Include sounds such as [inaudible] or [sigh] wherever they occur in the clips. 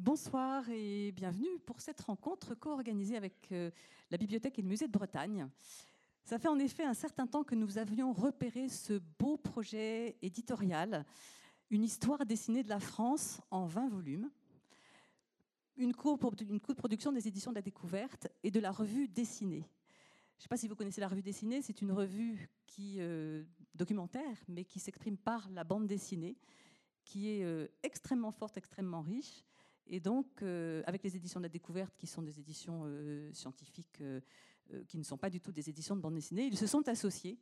Bonsoir et bienvenue pour cette rencontre co-organisée avec euh, la Bibliothèque et le Musée de Bretagne. Ça fait en effet un certain temps que nous avions repéré ce beau projet éditorial, une histoire dessinée de la France en 20 volumes, une co-production des éditions de la découverte et de la revue dessinée. Je ne sais pas si vous connaissez la revue dessinée, c'est une revue qui, euh, documentaire, mais qui s'exprime par la bande dessinée, qui est euh, extrêmement forte, extrêmement riche. Et donc, euh, avec les éditions de la découverte, qui sont des éditions scientifiques, qui ne sont pas du tout des éditions de bande dessinée, ils se sont associés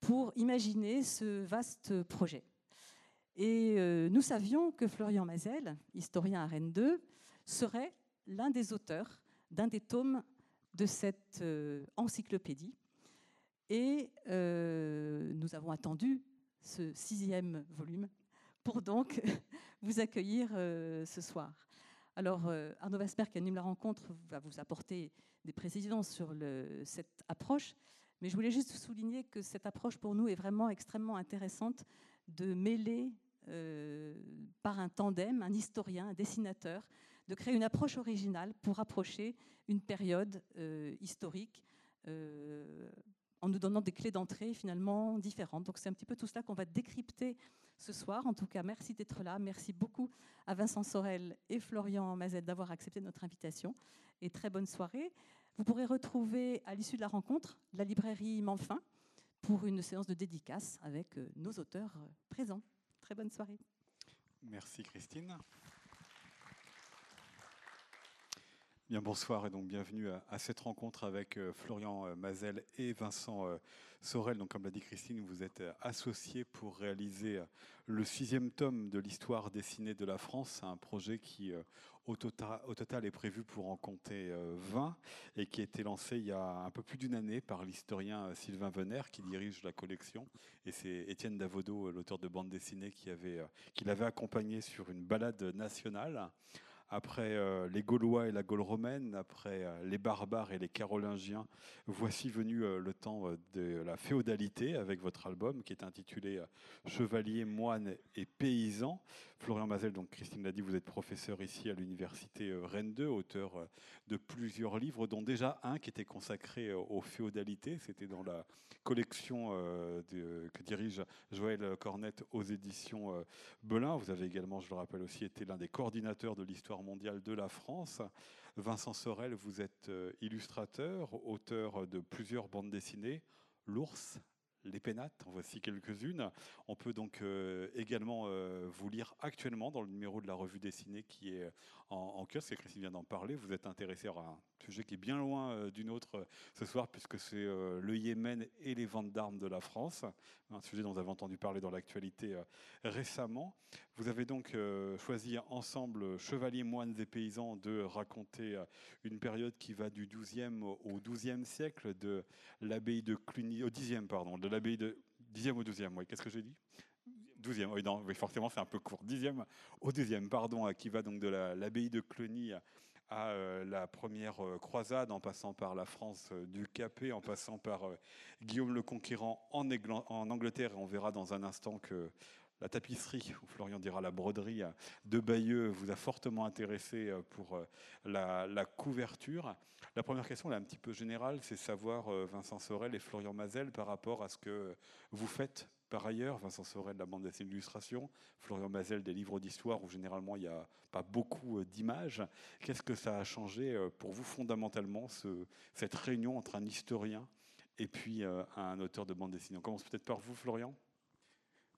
pour imaginer ce vaste projet. Et nous savions que Florian Mazel, historien à Rennes 2, serait l'un des auteurs d'un des tomes de cette euh, encyclopédie. Et euh, nous avons attendu ce sixième volume pour donc [laughs] vous accueillir euh, ce soir. Alors, Arnaud Vasper, qui anime la rencontre, va vous apporter des précisions sur cette approche. Mais je voulais juste souligner que cette approche, pour nous, est vraiment extrêmement intéressante de mêler par un tandem, un historien, un dessinateur, de créer une approche originale pour approcher une période euh, historique euh, en nous donnant des clés d'entrée finalement différentes. Donc c'est un petit peu tout cela qu'on va décrypter ce soir. En tout cas, merci d'être là. Merci beaucoup à Vincent Sorel et Florian Mazel d'avoir accepté notre invitation. Et très bonne soirée. Vous pourrez retrouver à l'issue de la rencontre la librairie Manfin pour une séance de dédicace avec euh, nos auteurs présents. Très bonne soirée. Merci Christine. Bien, bonsoir et donc bienvenue à, cette rencontre avec euh, Florian euh, Mazel et Vincent euh, Sorel. Donc, comme l'a dit Christine, vous êtes associés pour réaliser le sixième tome de l'histoire dessinée de la France. Un projet qui, au total, au total, est prévu pour en compter 20 et qui a été lancé il y a un peu plus d'une année par l'historien Sylvain Venner qui dirige la collection. Et c'est Étienne Davodo, l'auteur de bande dessinée, qui l'avait accompagné sur une balade nationale après euh, les Gaulois et la Gaule romaine, après euh, les barbares et les Carolingiens, voici venu euh, le temps de la féodalité avec votre album qui est intitulé Chevalier, moine et paysan. Florian Mazel, donc Christine l'a dit, vous êtes professeur ici à l'université Rennes 2, auteur de plusieurs livres, dont déjà un qui était consacré aux féodalités. C'était dans la collection que dirige Joël Cornette aux éditions Belin. Vous avez également, je le rappelle aussi, été l'un des coordinateurs de l'histoire mondiale de la France. Vincent Sorel, vous êtes euh, illustrateur, auteur de plusieurs bandes dessinées, L'ours, les pénates, en voici quelques-unes. On peut donc euh, également euh, vous lire actuellement dans le numéro de la revue dessinée qui est en, en kiosque, et Christine vient d'en parler. Vous êtes intéressé à un sujet qui est bien loin euh, d'une autre ce soir, puisque c'est le Yémen et les ventes d'armes de la France, un sujet dont vous avez entendu parler dans l'actualité récemment. Vous avez donc choisi ensemble, Chevaliers, moines et paysans, de raconter une période qui va du 12e au 12e siècle, de l'abbaye de Cluny, au 10e, pardon, de l'abbaye de 10e au 12e, oui, qu'est-ce que j'ai dit? 12e, oui, non, forcément c'est un peu court. 10e au 12e, pardon, qui va donc de l'abbaye de Cluny à euh, la première euh, croisade, en passant par la France euh, du Capet, en passant par Guillaume le Conquérant en, Angleterre. Et on verra dans un instant que la tapisserie, ou Florian dira la broderie de Bayeux, vous a fortement intéressé pour la, couverture. La première question, est un petit peu générale, c'est savoir, Vincent Sorel et Florian Mazel, par rapport à ce que vous faites par ailleurs. Vincent Sorel de la bande dessinée d'illustration, Florian Mazel des livres d'histoire, où généralement il n'y a pas beaucoup d'images. Qu'est-ce que ça a changé pour vous fondamentalement, cette réunion entre un historien et puis un auteur de bande dessinée? On commence peut-être par vous, Florian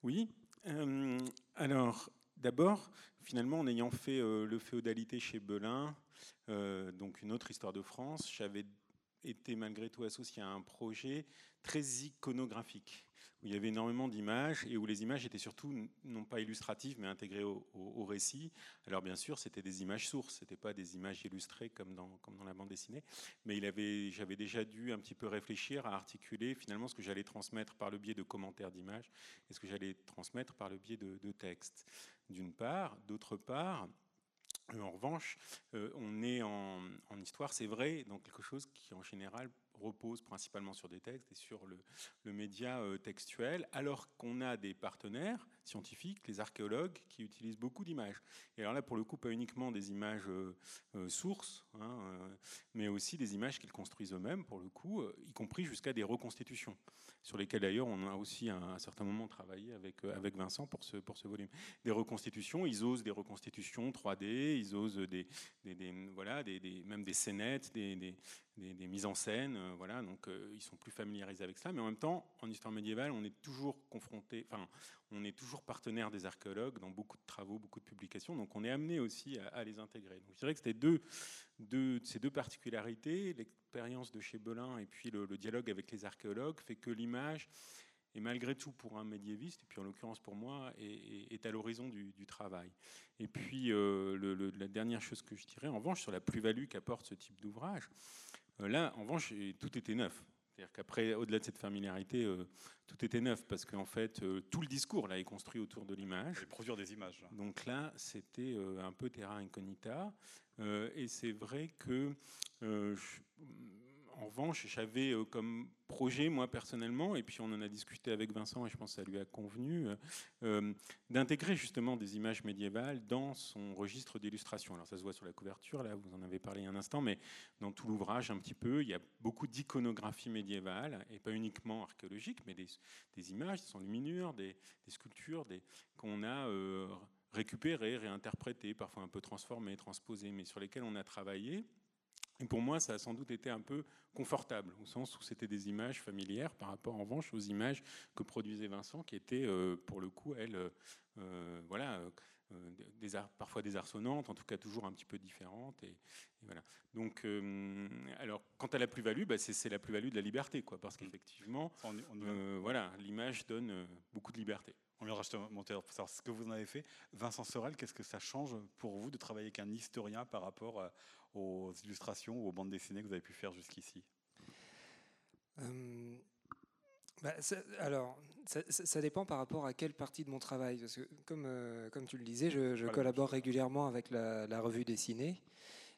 oui. Euh, alors, d'abord, finalement, en ayant fait euh, le féodalité chez Belin, euh, donc une autre histoire de France, j'avais était malgré tout associé à un projet très iconographique, où il y avait énormément d'images et où les images étaient surtout non pas illustratives mais intégrées au, récit. Alors bien sûr, c'était des images sources, c'était pas des images illustrées comme dans, comme dans la bande dessinée, mais j'avais déjà dû un petit peu réfléchir à articuler finalement ce que j'allais transmettre par le biais de commentaires d'images et ce que j'allais transmettre par le biais de textes, d'une part. D'autre part, en revanche, euh, on est en, histoire, c'est vrai, dans quelque chose qui en général repose principalement sur des textes et sur le, média textuel, alors qu'on a des partenaires scientifiques, les archéologues, qui utilisent beaucoup d'images. Et alors là, pour le coup, pas uniquement des images sources, hein, mais aussi des images qu'ils construisent eux-mêmes, pour le coup, y compris jusqu'à des reconstitutions, sur lesquelles d'ailleurs on a aussi à un certain moment travaillé avec, avec Vincent pour ce, pour ce volume. Des reconstitutions, ils osent des reconstitutions 3D, ils osent des, des, voilà, des, même des scénettes, des, des, mises en scène, euh, voilà, donc euh, ils sont plus familiarisés avec ça. Mais en même temps, en histoire médiévale, on est toujours confronté, enfin, on est toujours partenaire des archéologues dans beaucoup de travaux, beaucoup de publications, donc on est amené aussi à, les intégrer. Donc je dirais que deux, ces deux particularités, l'expérience de chez Belin et puis le, dialogue avec les archéologues, fait que l'image et malgré tout pour un médiéviste, et puis en l'occurrence pour moi, est, à l'horizon du, travail. Et puis euh, la dernière chose que je dirais, en revanche, sur la plus-value qu'apporte ce type d'ouvrage, là, en revanche, tout était neuf. C'est-à-dire qu'après, au-delà de cette familiarité, euh, tout était neuf parce qu'en fait, tout le discours là est construit autour de l'image. Produire des images. Donc là, c'était un peu terra incognita. et c'est vrai que en revanche, j'avais euh, comme projet, moi personnellement, et puis on en a discuté avec Vincent, et je pense que ça lui a convenu, euh, euh, d'intégrer justement des images médiévales dans son registre d'illustration. Alors ça se voit sur la couverture, là, vous en avez parlé un instant, mais dans tout l'ouvrage un petit peu, il y a beaucoup d'iconographie médiévale, et pas uniquement archéologique, mais des, images, des enluminures, des, des sculptures qu'on a... récupérées, réinterprétées, parfois un peu transformées, transposées, mais sur lesquelles on a travaillé et pour moi, ça a sans doute été un peu confortable, au sens où c'était des images familières par rapport en revanche aux images que produisait Vincent, qui étaient euh, pour le coup, elles, euh, voilà, euh, des, parfois désarçonnantes, en tout cas toujours un petit peu différentes. Et, voilà. Donc, alors, quant à la plus-value, bah, c'est la plus-value de la liberté, quoi, parce qu'effectivement, voilà, l'image donne beaucoup de liberté. On viendra justement pour savoir ce que vous en avez fait. Vincent Sorel, qu'est-ce que ça change pour vous de travailler avec un historien par rapport aux illustrations ou aux bandes dessinées que vous avez pu faire jusqu'ici euh, bah, alors, ça, dépend par rapport à quelle partie de mon travail. Parce que, comme, euh, comme tu le disais, je, collabore régulièrement avec la, revue dessinée.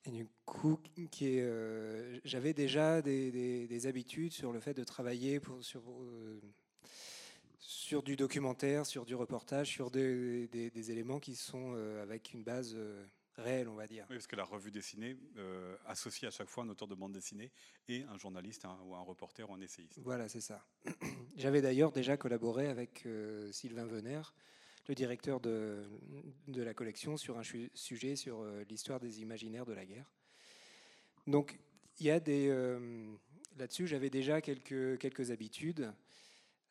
Et du coup, euh, j'avais déjà des, habitudes sur le fait de travailler pour, sur, sur du documentaire, sur du reportage, sur des, éléments qui sont avec une base réel, on va dire. Oui, parce que la revue dessinée euh, associe à chaque fois un auteur de bande dessinée et un journaliste ou un reporter ou un essayiste. Voilà, c'est ça. [clears throat] J'avais d'ailleurs déjà collaboré avec euh, Sylvain Venner, le directeur de, de, la collection, sur un sujet sur euh, l'histoire des imaginaires de la guerre. Donc, il y a des... Là-dessus, j'avais déjà quelques, quelques habitudes.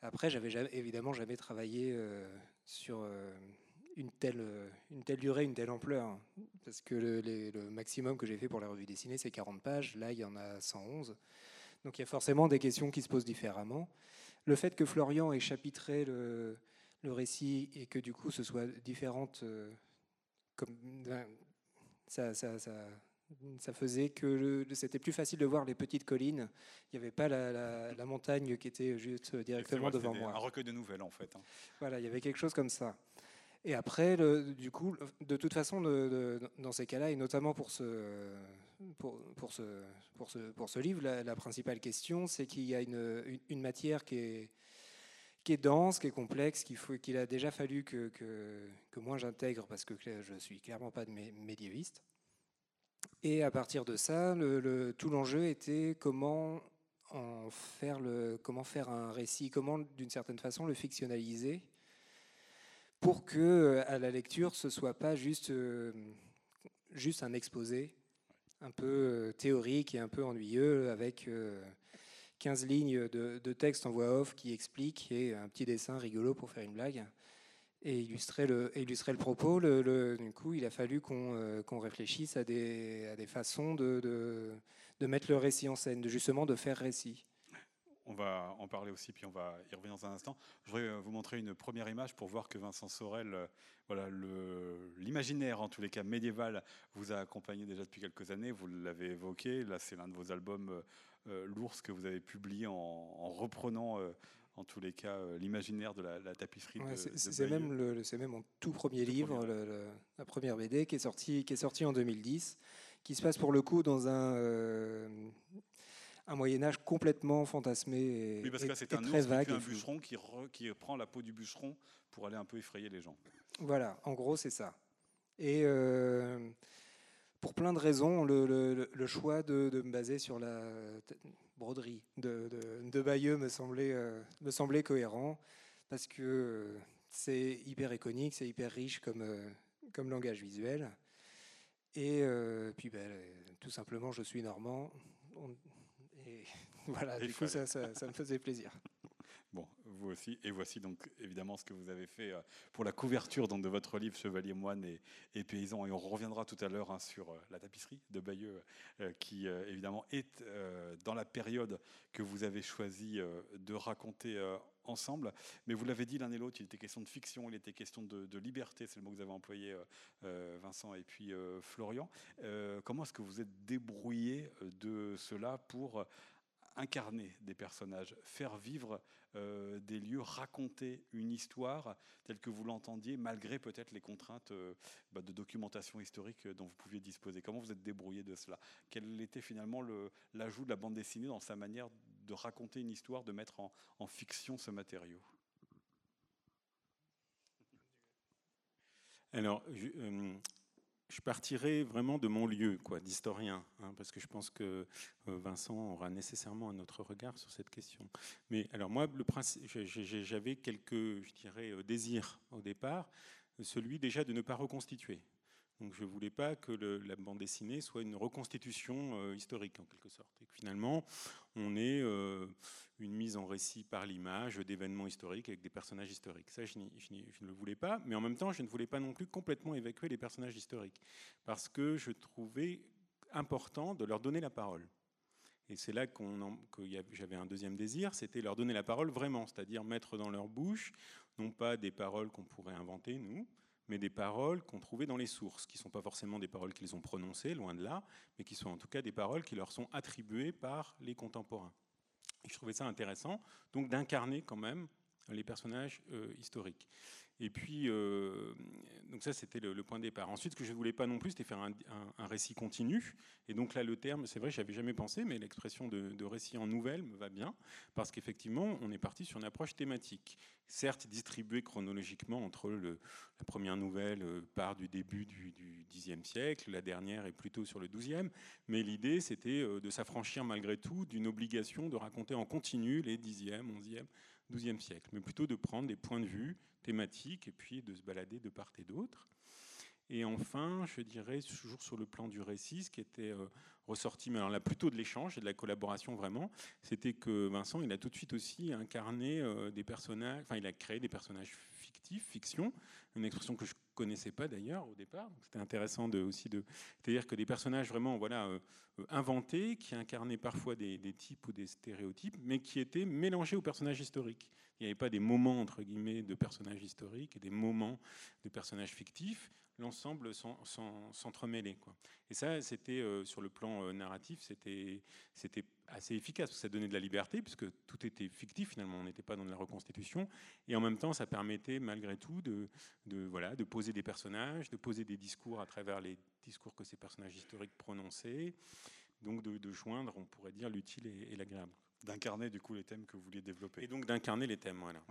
Après, j'avais évidemment jamais travaillé sur une telle, euh, une telle durée, une telle ampleur. Parce que le, maximum que j'ai fait pour la revue dessinée, c'est 40 pages. Là, il y en a 111. Donc il y a forcément des questions qui se posent différemment. Le fait que Florian ait chapitré le, le récit et que du coup ce soit différente, euh, comme, ben, ça, ça, ça, ça, faisait que c'était plus facile de voir les petites collines. Il n'y avait pas la, la, montagne qui était juste directement devant moi. Un recueil de nouvelles en fait. Hein. Voilà, il y avait quelque chose comme ça. Et après, du coup, de toute façon, dans ces cas-là, et notamment pour ce, pour, ce, pour ce, pour ce livre, la, principale question, c'est qu'il y a une, une, matière qui est, qui est dense, qui est complexe, qu'il a déjà fallu que, que, que moi j'intègre, parce que je suis clairement pas de médiéviste. Et à partir de ça, tout l'enjeu était comment en faire le, comment faire un récit, comment d'une certaine façon le fictionnaliser pour que euh, à la lecture ce soit pas juste euh, juste un exposé un peu euh, théorique et un peu ennuyeux avec 15 lignes de, texte en voix off qui explique et un petit dessin rigolo pour faire une blague et illustrer le, illustrer le propos. Du coup, il a fallu qu'on réfléchisse à des, à des façons de, de, de, mettre le récit en scène, de justement de faire récit. On va en parler aussi, puis on va y revenir dans un instant. Je voudrais euh, vous montrer une première image pour voir que Vincent Sorel, euh, voilà, l'imaginaire, en tous les cas médiéval, vous a accompagné déjà depuis quelques années. Vous l'avez évoqué. Là, c'est l'un de vos albums euh, L'ours que vous avez publié en, reprenant. en tous les cas, l'imaginaire de la, tapisserie. c'est même, le, même mon tout premier livre, la première BD qui est sortie qui est sorti en 2010, qui se passe pour le coup dans un un Moyen Âge complètement fantasmé et, oui, parce que c'est un très vague. un bûcheron qui, qui, prend la peau du bûcheron pour aller un peu effrayer les gens. Voilà, en gros, c'est ça. Et pour plein de raisons, le, choix de, me baser sur la broderie de, de, Bayeux me semblait, me semblait cohérent parce que c'est hyper iconique, c'est hyper riche comme, comme langage visuel. Et euh, puis, ben, tout simplement, je suis normand. Et [laughs] voilà, du coup, ça, ça, me faisait plaisir. Bon, vous aussi. Et voici donc évidemment ce que vous avez fait euh, pour la couverture donc, de votre livre Chevalier moine et, et paysan. Et on reviendra tout à l'heure hein, sur euh, la tapisserie de Bayeux, qui évidemment est dans la période que vous avez choisi de raconter ensemble. Mais vous l'avez dit l'un et l'autre, il était question de fiction, il était question de, liberté, c'est le mot que vous avez employé, euh, euh, Vincent et puis euh, Florian. comment est-ce que vous êtes débrouillé de cela pour incarner des personnages, faire vivre des lieux, raconter une histoire telle que vous l'entendiez, malgré peut-être les contraintes bah, de documentation historique dont vous pouviez disposer? Comment vous êtes débrouillé de cela? Quel était finalement l'ajout de la bande dessinée dans sa manière de raconter une histoire, de mettre en, fiction ce matériau Alors, je, euh, je, partirai vraiment de mon lieu, quoi, d'historien, hein, parce que je pense que euh, Vincent aura nécessairement un autre regard sur cette question. Mais alors moi, j'avais quelques, je dirais, euh, désirs au départ, celui déjà de ne pas reconstituer. Donc je ne voulais pas que la bande dessinée soit une reconstitution euh, historique en quelque sorte. Et que finalement, on ait euh, une mise en récit par l'image d'événements historiques avec des personnages historiques. Ça, je, ne le voulais pas. Mais en même temps, je ne voulais pas non plus complètement évacuer les personnages historiques. Parce que je trouvais important de leur donner la parole. Et c'est là que j'avais un deuxième désir, c'était leur donner la parole vraiment, c'est-à-dire mettre dans leur bouche, non pas des paroles qu'on pourrait inventer, nous, mais des paroles qu'on trouvait dans les sources, qui ne sont pas forcément des paroles qu'ils ont prononcées, loin de là, mais qui sont en tout cas des paroles qui leur sont attribuées par les contemporains. Je trouvais ça intéressant, donc d'incarner quand même les personnages euh, historiques. Et puis, euh, donc ça, c'était le, point de départ. Ensuite, ce que je ne voulais pas non plus, c'était faire un, récit continu. Et donc là, le terme, c'est vrai, je n'avais jamais pensé, mais l'expression de, récit en nouvelle me va bien, parce qu'effectivement, on est parti sur une approche thématique. Certes, distribuée chronologiquement entre la première nouvelle euh, part du début du, Xe siècle, la dernière est plutôt sur le XIIe, mais l'idée, c'était euh, de s'affranchir malgré tout d'une obligation de raconter en continu les Xe, XIe, XIIe siècle, mais plutôt de prendre des points de vue thématiques et puis de se balader de part et d'autre. Et enfin, je dirais toujours sur le plan du récit, ce qui était euh, ressorti, mais alors là plutôt de l'échange et de la collaboration vraiment, c'était que Vincent, il a tout de suite aussi incarné euh, des personnages, enfin il a créé des personnages fictifs, fiction, une expression que je connaissais pas d'ailleurs au départ. C'était intéressant aussi de, c'est-à-dire que des personnages vraiment voilà euh, inventés, qui incarnaient parfois des, types ou des stéréotypes, mais qui étaient mélangés aux personnages historiques. Il n'y avait pas des moments entre guillemets de personnages historiques et des moments de personnages fictifs l'ensemble s'entremêler. Et ça, c'était euh, sur le plan euh, narratif, c'était assez efficace, parce que ça donnait de la liberté, puisque tout était fictif finalement, on n'était pas dans de la reconstitution, et en même temps, ça permettait malgré tout de, de, voilà, de poser des personnages, de poser des discours à travers les discours que ces personnages historiques prononçaient, donc de, joindre, on pourrait dire, l'utile et, l'agréable. D'incarner du coup les thèmes que vous vouliez développer. Et donc d'incarner les thèmes, voilà.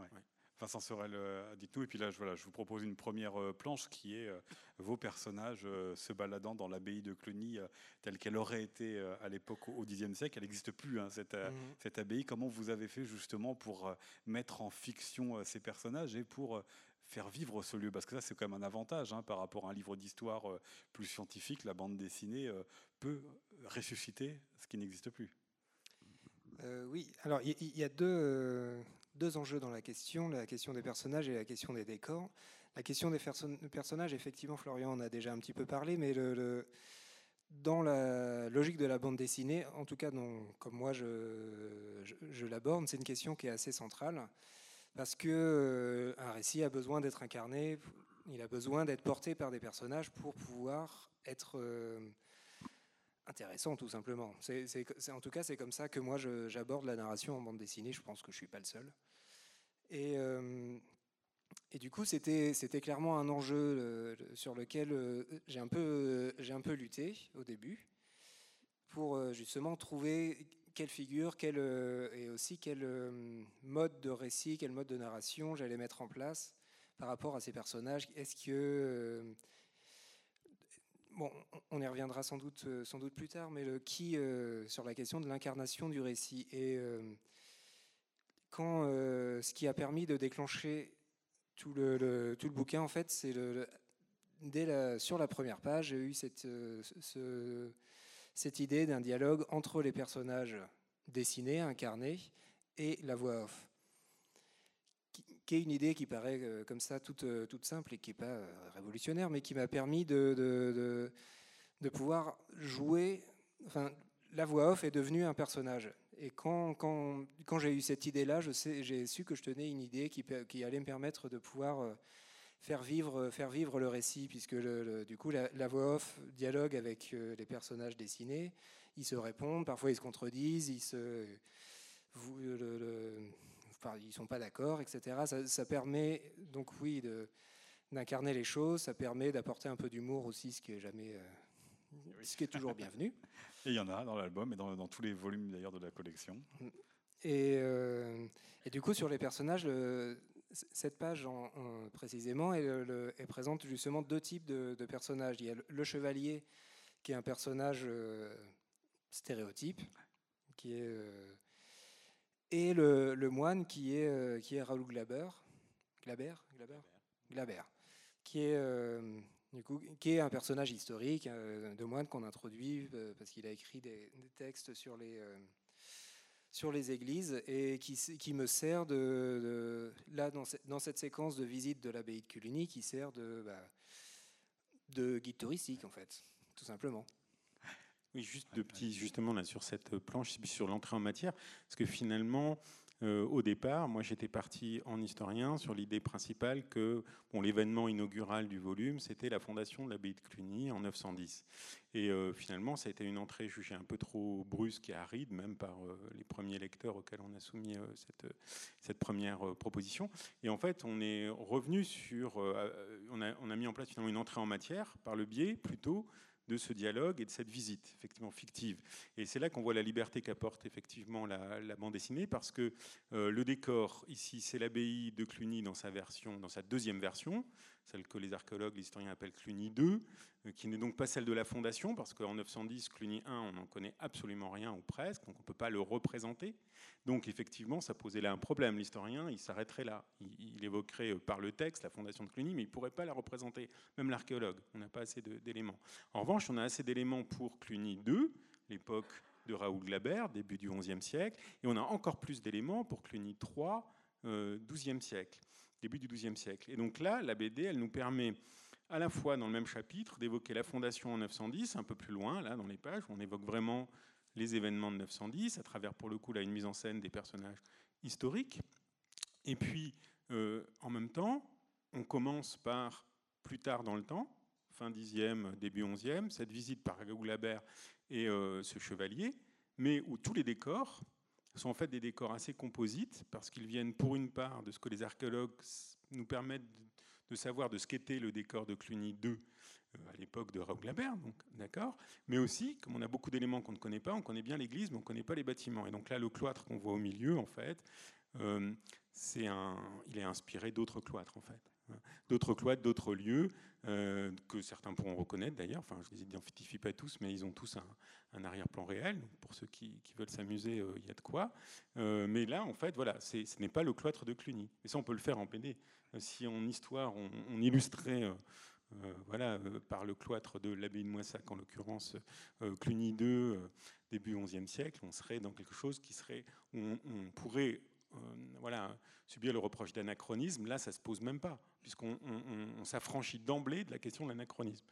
Vincent Sorel, euh, dites-nous. Et puis là, je, voilà, je vous propose une première euh, planche qui est euh, vos personnages se baladant dans l'abbaye de Cluny telle qu'elle aurait été à l'époque au Xe siècle. Elle n'existe plus, hein, cette, mhm. cette, abbaye. Comment vous avez fait justement pour mettre en fiction ces personnages et pour faire vivre ce lieu? Parce que ça, c'est quand même un avantage hein, par rapport à un livre d'histoire plus scientifique. La bande dessinée peut ressusciter ce qui n'existe plus. oui, alors il y, a deux, deux enjeux dans la question, la question des personnages et la question des décors. La question des personnages, effectivement, Florian en a déjà un petit peu parlé, mais dans la logique de la bande dessinée, en tout cas comme moi je, l'aborde, c'est une question qui est assez centrale, parce que euh, un récit a besoin d'être incarné, il a besoin d'être porté par des personnages pour pouvoir être... Euh, intéressant tout simplement. En tout cas, c'est comme ça que moi j'aborde la narration en bande dessinée. Je pense que je suis pas le seul. Et, euh, et du coup, c'était, clairement un enjeu sur lequel euh, j'ai un peu, lutté au début pour euh, justement trouver quelle figure, quel, et aussi quel mode de récit, quel mode de narration j'allais mettre en place par rapport à ces personnages. Est-ce que bon, on y reviendra sans doute, sans doute plus tard, mais le qui sur la question de l'incarnation du récit et quand ce qui a permis de déclencher tout le, tout le bouquin, en fait, c'est le, dès sur la première page, j'ai eu cette, ce, cette idée d'un dialogue entre les personnages dessinés, incarnés, et la voix off. Qui, est une idée qui paraît euh, comme ça toute, euh, toute simple et qui n'est pas euh, révolutionnaire, mais qui m'a permis de, de, de, pouvoir jouer. Enfin, la voix off est devenue un personnage. Et quand, quand, quand j'ai eu cette idée-là, j'ai su que je tenais une idée qui, allait me permettre de pouvoir faire vivre, faire vivre le récit, puisque du coup, la, voix off dialogue avec euh, les personnages dessinés, ils se répondent, parfois ils se contredisent, ils se. Ils sont pas d'accord, etc. Ça, permet donc, oui, d'incarner les choses, ça permet d'apporter un peu d'humour aussi, ce qui est jamais. Euh, ce qui est toujours bienvenu. [laughs] Et il y en a dans l'album et dans, tous les volumes d'ailleurs de la collection. Et, euh, du coup, sur les personnages, cette page en, précisément, elle, présente justement deux types de, personnages. Il y a le, chevalier, qui est un personnage euh, stéréotype, qui est, euh, et le, moine, qui est, qui est Raoul Glaber, Glaber, Glaber, Glaber, qui est du coup, qui est un personnage historique de moine qu'on introduit parce qu'il a écrit des, textes sur les sur les églises et qui, me sert de, là dans, dans, cette séquence de visite de l'abbaye de Cluny qui sert de, bah, de guide touristique en fait, tout simplement. Oui, juste deux petits, justement là sur cette planche, sur l'entrée en matière, parce que finalement, euh, au départ, moi j'étais parti en historien sur l'idée principale que bon, l'événement inaugural du volume, c'était la fondation de l'abbaye de Cluny en 910. Et euh, finalement, ça a été une entrée jugée un peu trop brusque et aride, même par euh, les premiers lecteurs auxquels on a soumis cette, cette, première proposition. Et en fait, on est revenu sur, on a, on a mis en place finalement une entrée en matière par le biais plutôt de ce dialogue et de cette visite, effectivement fictive. Et c'est là qu'on voit la liberté qu'apporte effectivement la, bande dessinée, parce que euh, le décor ici, c'est l'abbaye de Cluny dans sa version, dans sa deuxième version, celle que les archéologues, les historiens appellent Cluny 2, euh, qui n'est donc pas celle de la fondation, parce qu'en 910, Cluny 1, on n'en connaît absolument rien ou presque, donc on ne peut pas le représenter. Donc effectivement, ça posait là un problème. L'historien, il s'arrêterait là. Il, évoquerait euh, par le texte la fondation de Cluny, mais il ne pourrait pas la représenter. Même l'archéologue, on n'a pas assez d'éléments. En revanche, on a assez d'éléments pour Cluny 2, l'époque de Raoul Glaber, début du XIe siècle, et on a encore plus d'éléments pour Cluny 3, euh, XIIe siècle début du XIIe siècle. Et donc là, la BD, elle nous permet à la fois dans le même chapitre d'évoquer la fondation en 910, un peu plus loin, là, dans les pages, où on évoque vraiment les événements de 910, à travers, pour le coup, là, une mise en scène des personnages historiques. Et puis, euh, en même temps, on commence par, plus tard dans le temps, fin 10e, début 11e, cette visite par Gagoulabert et euh, ce chevalier, mais où tous les décors sont en fait des décors assez composites parce qu'ils viennent pour une part de ce que les archéologues nous permettent de savoir de ce qu'était le décor de Cluny II euh, à l'époque de donc d'accord, mais aussi comme on a beaucoup d'éléments qu'on ne connaît pas, on connaît bien l'église, mais on ne connaît pas les bâtiments. Et donc là, le cloître qu'on voit au milieu, en fait, euh, c'est un, il est inspiré d'autres cloîtres, en fait d'autres cloîtres, d'autres lieux euh, que certains pourront reconnaître d'ailleurs. Enfin, je les identifie pas tous, mais ils ont tous un, arrière-plan réel. pour ceux qui, veulent s'amuser, euh, il y a de quoi. Euh, mais là, en fait, voilà, ce n'est pas le cloître de Cluny. Et ça, on peut le faire en BD. Si en histoire, on, illustrait. voilà, par le cloître de l'abbaye de Moissac, en l'occurrence Cluny II, début XIe siècle, on serait dans quelque chose qui serait, on, on pourrait euh, voilà, subir le reproche d'anachronisme, là, ça se pose même pas, puisqu'on s'affranchit d'emblée de la question de l'anachronisme.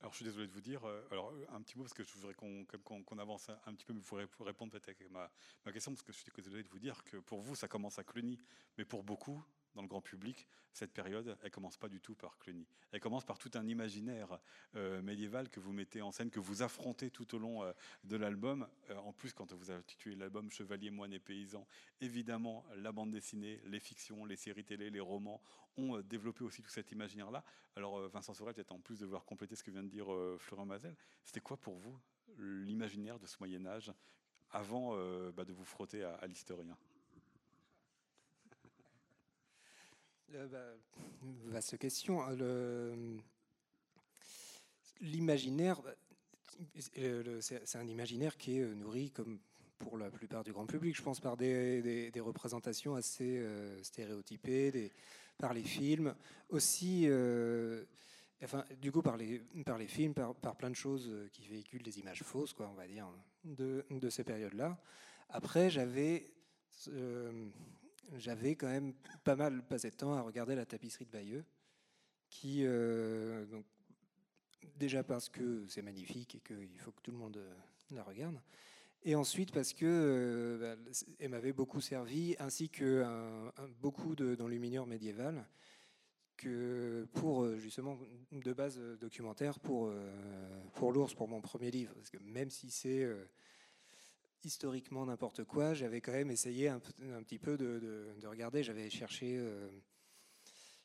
Alors, je suis désolé de vous dire, euh, alors un petit mot parce que je voudrais qu'on avance un petit peu, mais pour répondre peut-être à ma, ma, question, parce que je suis désolé de vous dire que pour vous, ça commence à Cluny, mais pour beaucoup, dans le grand public, cette période, elle commence pas du tout par Cluny. Elle commence par tout un imaginaire euh, médiéval que vous mettez en scène, que vous affrontez tout au long euh, de l'album. Euh, en plus, quand vous avez intitulé l'album Chevalier, moine et paysan, évidemment, la bande dessinée, les fictions, les séries télé, les romans ont développé aussi tout cet imaginaire-là. Alors, Vincent Sorel, peut-être en plus de voir compléter ce que vient de dire Florent Mazel, c'était quoi pour vous l'imaginaire de ce Moyen Âge avant bah, de vous frotter à, l'historien? Bah, Vaste question. L'imaginaire, c'est un imaginaire qui est nourri, comme pour la plupart du grand public, je pense, par des, représentations assez stéréotypées, des, par les films, aussi, euh, enfin, du coup, par les, par les films, par, plein de choses euh, qui véhiculent des images fausses, quoi, on va dire, de, de ces périodes-là. Après, j'avais euh, j'avais quand même pas mal passé de temps à regarder la tapisserie de Bayeux, qui, donc, déjà parce que c'est magnifique et qu'il faut que tout le monde la regarde, et ensuite parce que euh, bah, elle m'avait beaucoup servi, ainsi que beaucoup d'enluminures médiévales, que pour euh, justement de base euh, documentaire pour, pour l'ours, pour mon premier livre. Parce que même si c'est historiquement n'importe quoi, j'avais quand même essayé un, petit peu de, regarder. J'avais cherché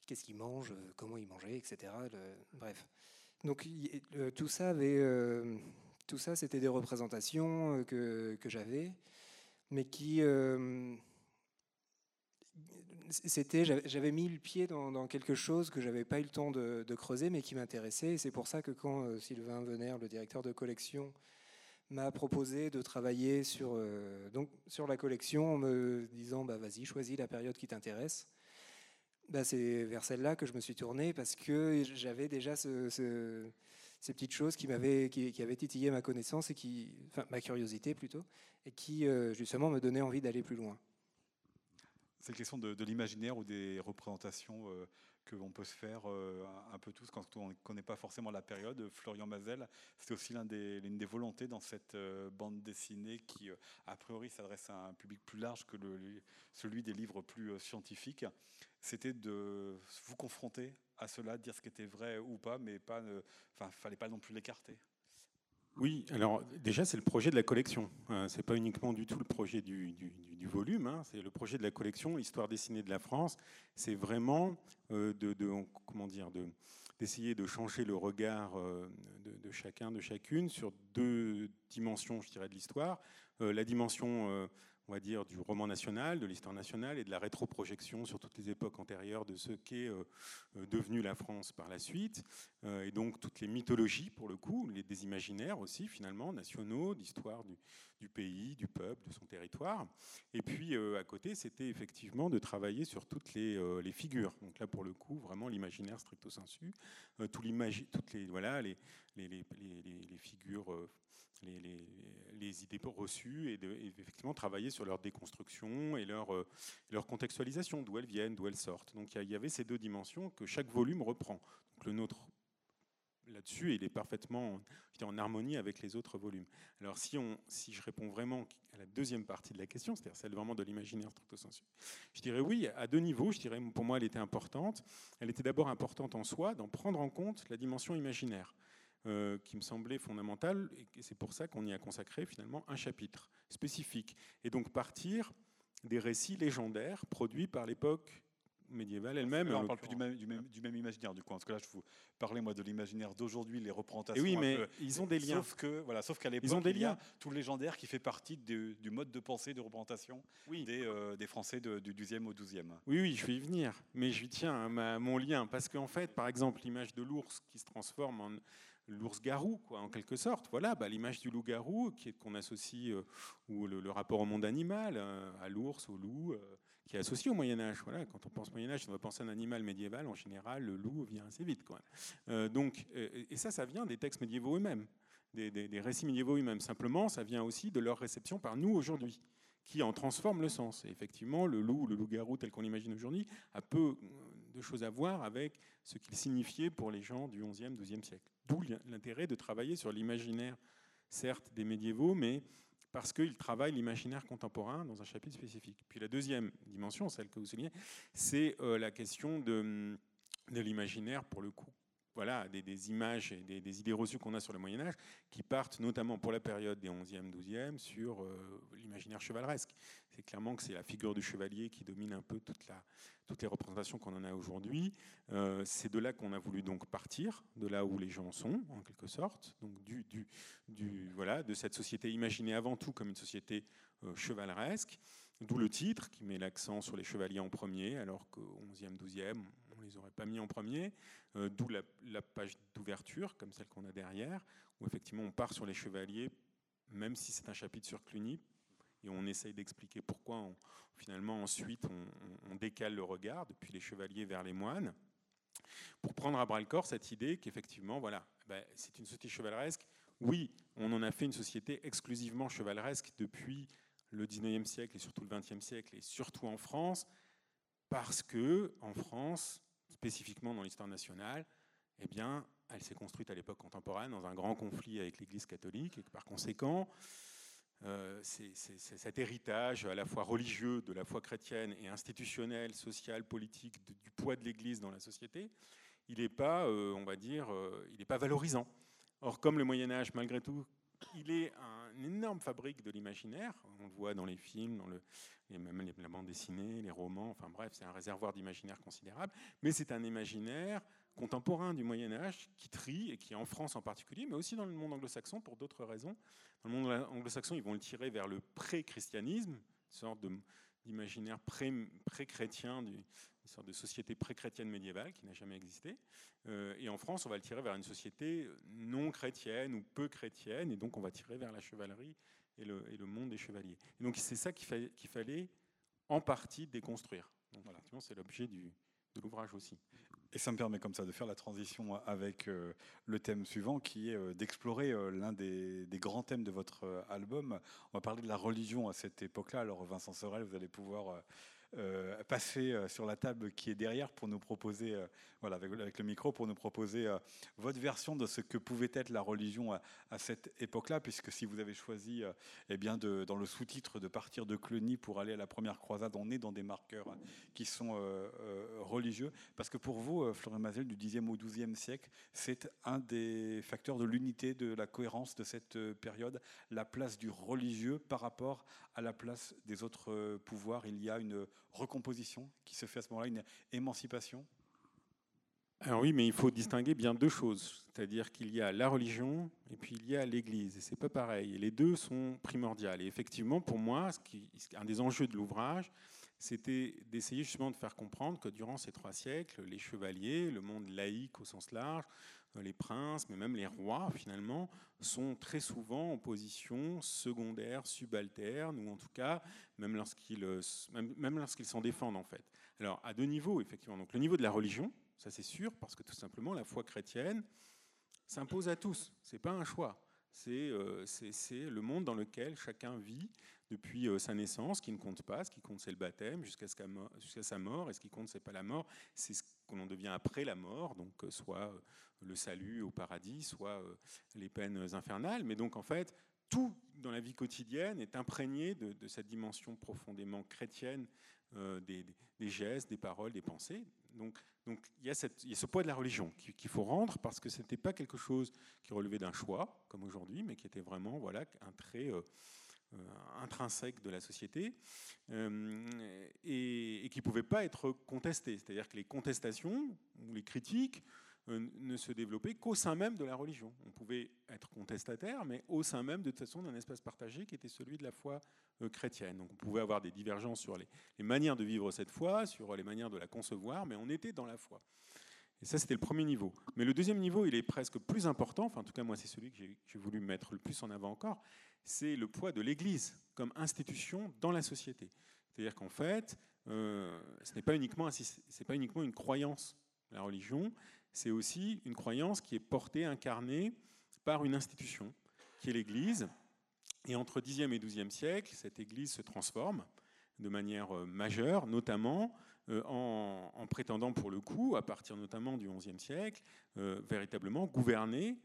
qu'est-ce qu'il mange, comment il mangeait, etc. bref. Donc tout ça tout ça, c'était des représentations euh, que, que j'avais, mais qui. Euh, c'était, j'avais mis le pied dans, quelque chose que j'avais pas eu le temps de, creuser, mais qui m'intéressait. C'est pour ça que quand euh, Sylvain Venner, le directeur de collection, m'a proposé de travailler sur, donc, sur la collection en me disant bah, vas-y, choisis la période qui t'intéresse. Bah, c'est vers celle-là que je me suis tourné parce que j'avais déjà ce, ces petites choses qui m'avaient qui, avaient titillé ma connaissance et qui ma curiosité plutôt et qui euh, justement me donnaient envie d'aller plus loin. C'est une question de, l'imaginaire ou des représentations euh, que l'on peut se faire euh, un peu tous quand on ne connaît pas forcément la période. Florian Mazel, c'est aussi l'une des, volontés dans cette bande dessinée qui, a priori, s'adresse à un public plus large que celui des livres plus scientifiques. C'était de vous confronter à cela, dire ce qui était vrai ou pas, mais pas, enfin, fallait pas non plus l'écarter. Oui, alors déjà c'est le projet de la collection. Hein. C'est pas uniquement du tout le projet du, volume. Hein. C'est le projet de la collection, l'histoire dessinée de la France. C'est vraiment euh, de, de d'essayer de changer le regard euh, de, chacun, de chacune sur deux dimensions, je dirais, de l'histoire. Euh, la dimension on va dire, du roman national, de l'histoire nationale et de la rétroprojection sur toutes les époques antérieures de ce qu'est euh, euh, devenu la France par la suite, euh, et donc toutes les mythologies, pour le coup, les, des imaginaires aussi, finalement, nationaux, d'histoire du, pays, du peuple, de son territoire. Et puis, à côté, c'était effectivement de travailler sur toutes les, les, figures. Donc là, pour le coup, vraiment l'imaginaire stricto sensu, tout toutes les, voilà, les, les, les figures les, idées reçues et, effectivement travailler sur leur déconstruction et leur, euh, leur contextualisation, d'où elles viennent, d'où elles sortent. Donc il y avait ces deux dimensions que chaque volume reprend. Donc le nôtre là-dessus, il est parfaitement en harmonie avec les autres volumes. Alors si, on, si je réponds vraiment à la deuxième partie de la question, c'est-à-dire celle vraiment de l'imaginaire stricto sensu, je dirais oui, à deux niveaux. Je dirais pour moi, elle était importante. Elle était d'abord importante en soi, d'en prendre en compte la dimension imaginaire. Euh, qui me semblait fondamentale, et c'est pour ça qu'on y a consacré finalement un chapitre spécifique. Et donc partir des récits légendaires produits par l'époque médiévale elle-même. on parle plus du même, du, même, imaginaire, du coup, parce que là, je vous parlais moi de l'imaginaire d'aujourd'hui, les représentations. oui, mais ils ont des liens. Sauf que, voilà, sauf qu'à l'époque, ils ont des liens. tout le légendaire qui fait partie du mode de pensée, de représentation oui. des, euh, des, Français du 12e au 12e. Oui, oui, je vais y venir, mais je tiens à mon lien, parce qu'en fait, par exemple, l'image de l'ours qui se transforme en l'ours-garou, quoi, en quelque sorte. Voilà, bah, l'image du loup-garou qu'on associe, euh, ou le, rapport au monde animal, euh, à l'ours, au loup, euh, qui est associé au Moyen Âge. Voilà, quand on pense Moyen Âge, on va penser à un animal médiéval. En général, le loup vient assez vite. Quoi. donc, et ça, ça vient des textes médiévaux eux-mêmes, des, des récits médiévaux eux-mêmes. Simplement, ça vient aussi de leur réception par nous aujourd'hui qui en transforme le sens. Et effectivement, le loup, le loup-garou tel qu'on l'imagine aujourd'hui, a peu de choses à voir avec ce qu'il signifiait pour les gens du XIe, XIIe siècle. D'où l'intérêt de travailler sur l'imaginaire, certes des médiévaux, mais parce qu'il travaille l'imaginaire contemporain dans un chapitre spécifique. Puis la deuxième dimension, celle que vous soulignez, c'est euh, la question de l'imaginaire, pour le coup, voilà, des, images et des, idées reçues qu'on a sur le Moyen Âge, qui partent notamment pour la période des 11e, 12e sur euh, l'imaginaire chevaleresque. C'est clairement que c'est la figure du chevalier qui domine un peu toutes les représentations qu'on en a aujourd'hui. Euh, c'est de là qu'on a voulu donc partir, de là où les gens sont, en quelque sorte, donc du, du voilà, de cette société imaginée avant tout comme une société euh, chevaleresque. D'où le titre qui met l'accent sur les chevaliers en premier, alors qu'au 11e, 12e, les aurait pas mis en premier, euh, d'où la, page d'ouverture, comme celle qu'on a derrière, où effectivement on part sur les chevaliers, même si c'est un chapitre sur Cluny, et on essaye d'expliquer pourquoi finalement ensuite on, décale le regard depuis les chevaliers vers les moines, pour prendre à bras le corps cette idée qu'effectivement, voilà, ben, c'est une société chevaleresque. Oui, on en a fait une société exclusivement chevaleresque depuis le 19e siècle et surtout le 20e siècle, et surtout en France, parce que en France, spécifiquement dans l'histoire nationale, eh bien, elle s'est construite à l'époque contemporaine dans un grand conflit avec l'Église catholique, et que par conséquent, euh, cet héritage à la fois religieux de la foi chrétienne et institutionnel, social, politique du poids de l'Église dans la société, il n'est pas, euh, on va dire, euh, il n'est pas valorisant. Or, comme le Moyen Âge, malgré tout, il est une énorme fabrique de l'imaginaire. On le voit dans les films, dans même la bande dessinée, les romans. Enfin bref, c'est un réservoir d'imaginaire considérable. Mais c'est un imaginaire contemporain du Moyen Âge qui trie et qui, en France en particulier, mais aussi dans le monde anglo-saxon pour d'autres raisons. Dans le monde anglo-saxon, ils vont le tirer vers le pré-christianisme, une sorte d'imaginaire pré-chrétien, une sorte de société pré-chrétienne médiévale qui n'a jamais existé. Euh, et en France, on va le tirer vers une société non chrétienne ou peu chrétienne, et donc on va tirer vers la chevalerie et le, monde des chevaliers. Et donc c'est ça qu'il fallait en partie déconstruire. Donc, voilà, c'est l'objet de l'ouvrage aussi. Et ça me permet comme ça de faire la transition avec euh, le thème suivant qui est euh, d'explorer l'un des, grands thèmes de votre album. On va parler de la religion à cette époque-là. Alors Vincent Sorel, vous allez pouvoir passer euh, sur la table qui est derrière pour nous proposer, euh, voilà, avec, le micro, pour nous proposer votre version de ce que pouvait être la religion à, cette époque-là, puisque si vous avez choisi, eh bien, dans le sous-titre de partir de Cluny pour aller à la première croisade, on est dans des marqueurs qui sont religieux, parce que pour vous, Florent Mazel, du 10e au 12e siècle, c'est un des facteurs de l'unité, de la cohérence de cette période, la place du religieux par rapport à la place des autres pouvoirs. Il y a une recomposition qui se fait à ce moment-là, une émancipation? Alors oui, mais il faut distinguer bien deux choses. C'est-à-dire qu'il y a la religion et puis il y a l'Église. Et c'est pas pareil. Et les deux sont primordiales. Et effectivement, pour moi, un des enjeux de l'ouvrage, c'était d'essayer justement de faire comprendre que durant ces trois siècles, les chevaliers, le monde laïque au sens large, les princes, mais même les rois, finalement, sont très souvent en position secondaire, subalterne, ou en tout cas, même lorsqu'ils même, lorsqu'ils s'en défendent, en fait. Alors, à deux niveaux, effectivement. Donc, le niveau de la religion, ça c'est sûr, parce que tout simplement, la foi chrétienne s'impose à tous. C'est pas un choix. C'est euh, le monde dans lequel chacun vit depuis euh, sa naissance, qui ne compte pas. Ce qui compte, c'est le baptême jusqu'à sa mort. Et ce qui compte, c'est pas la mort, c'est ce que l'on devient après la mort, donc euh, soit le salut au paradis, soit les peines infernales. Mais donc en fait, tout dans la vie quotidienne est imprégné de, cette dimension profondément chrétienne des, gestes, des paroles, des pensées. Donc, il, y a ce poids de la religion qu'il faut rendre parce que ce n'était pas quelque chose qui relevait d'un choix, comme aujourd'hui, mais qui était vraiment voilà, un trait euh, intrinsèque de la société et, et, qui ne pouvait pas être contesté. C'est-à-dire que les contestations ou les critiques euh, ne se développer qu'au sein même de la religion. On pouvait être contestataire, mais au sein même de toute façon d'un espace partagé qui était celui de la foi euh, chrétienne. Donc on pouvait avoir des divergences sur les, manières de vivre cette foi, sur les manières de la concevoir, mais on était dans la foi. Et ça, c'était le premier niveau. Mais le deuxième niveau, il est presque plus important, enfin en tout cas moi c'est celui que j'ai voulu mettre le plus en avant encore, c'est le poids de l'Église comme institution dans la société. C'est-à-dire qu'en fait, euh, ce n'est pas uniquement une croyance, la religion, c'est aussi une croyance qui est portée, incarnée par une institution, qui est l'Église. Et entre 10e et 12e siècle, cette Église se transforme de manière euh, majeure, notamment euh, en, prétendant pour le coup, à partir notamment du XIe siècle, euh, véritablement gouverner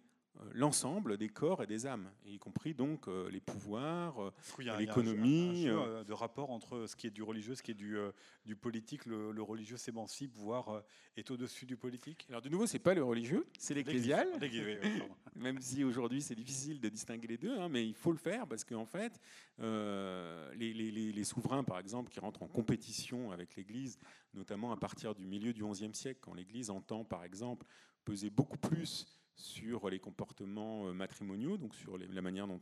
l'ensemble des corps et des âmes, y compris donc les pouvoirs, l'économie. de rapport entre ce qui est du religieux, ce qui est du, du politique. Le, religieux s'émancipe, voire est au-dessus du politique. Alors de nouveau, c'est pas le religieux, c'est l'ecclésial. [laughs] Même si aujourd'hui c'est difficile de distinguer les deux, hein, mais il faut le faire parce qu'en fait, les, les, les, souverains, par exemple, qui rentrent en compétition avec l'Église, notamment à partir du milieu du XIe siècle, quand l'Église entend, par exemple, peser beaucoup plus sur les comportements euh, matrimoniaux, donc sur la manière dont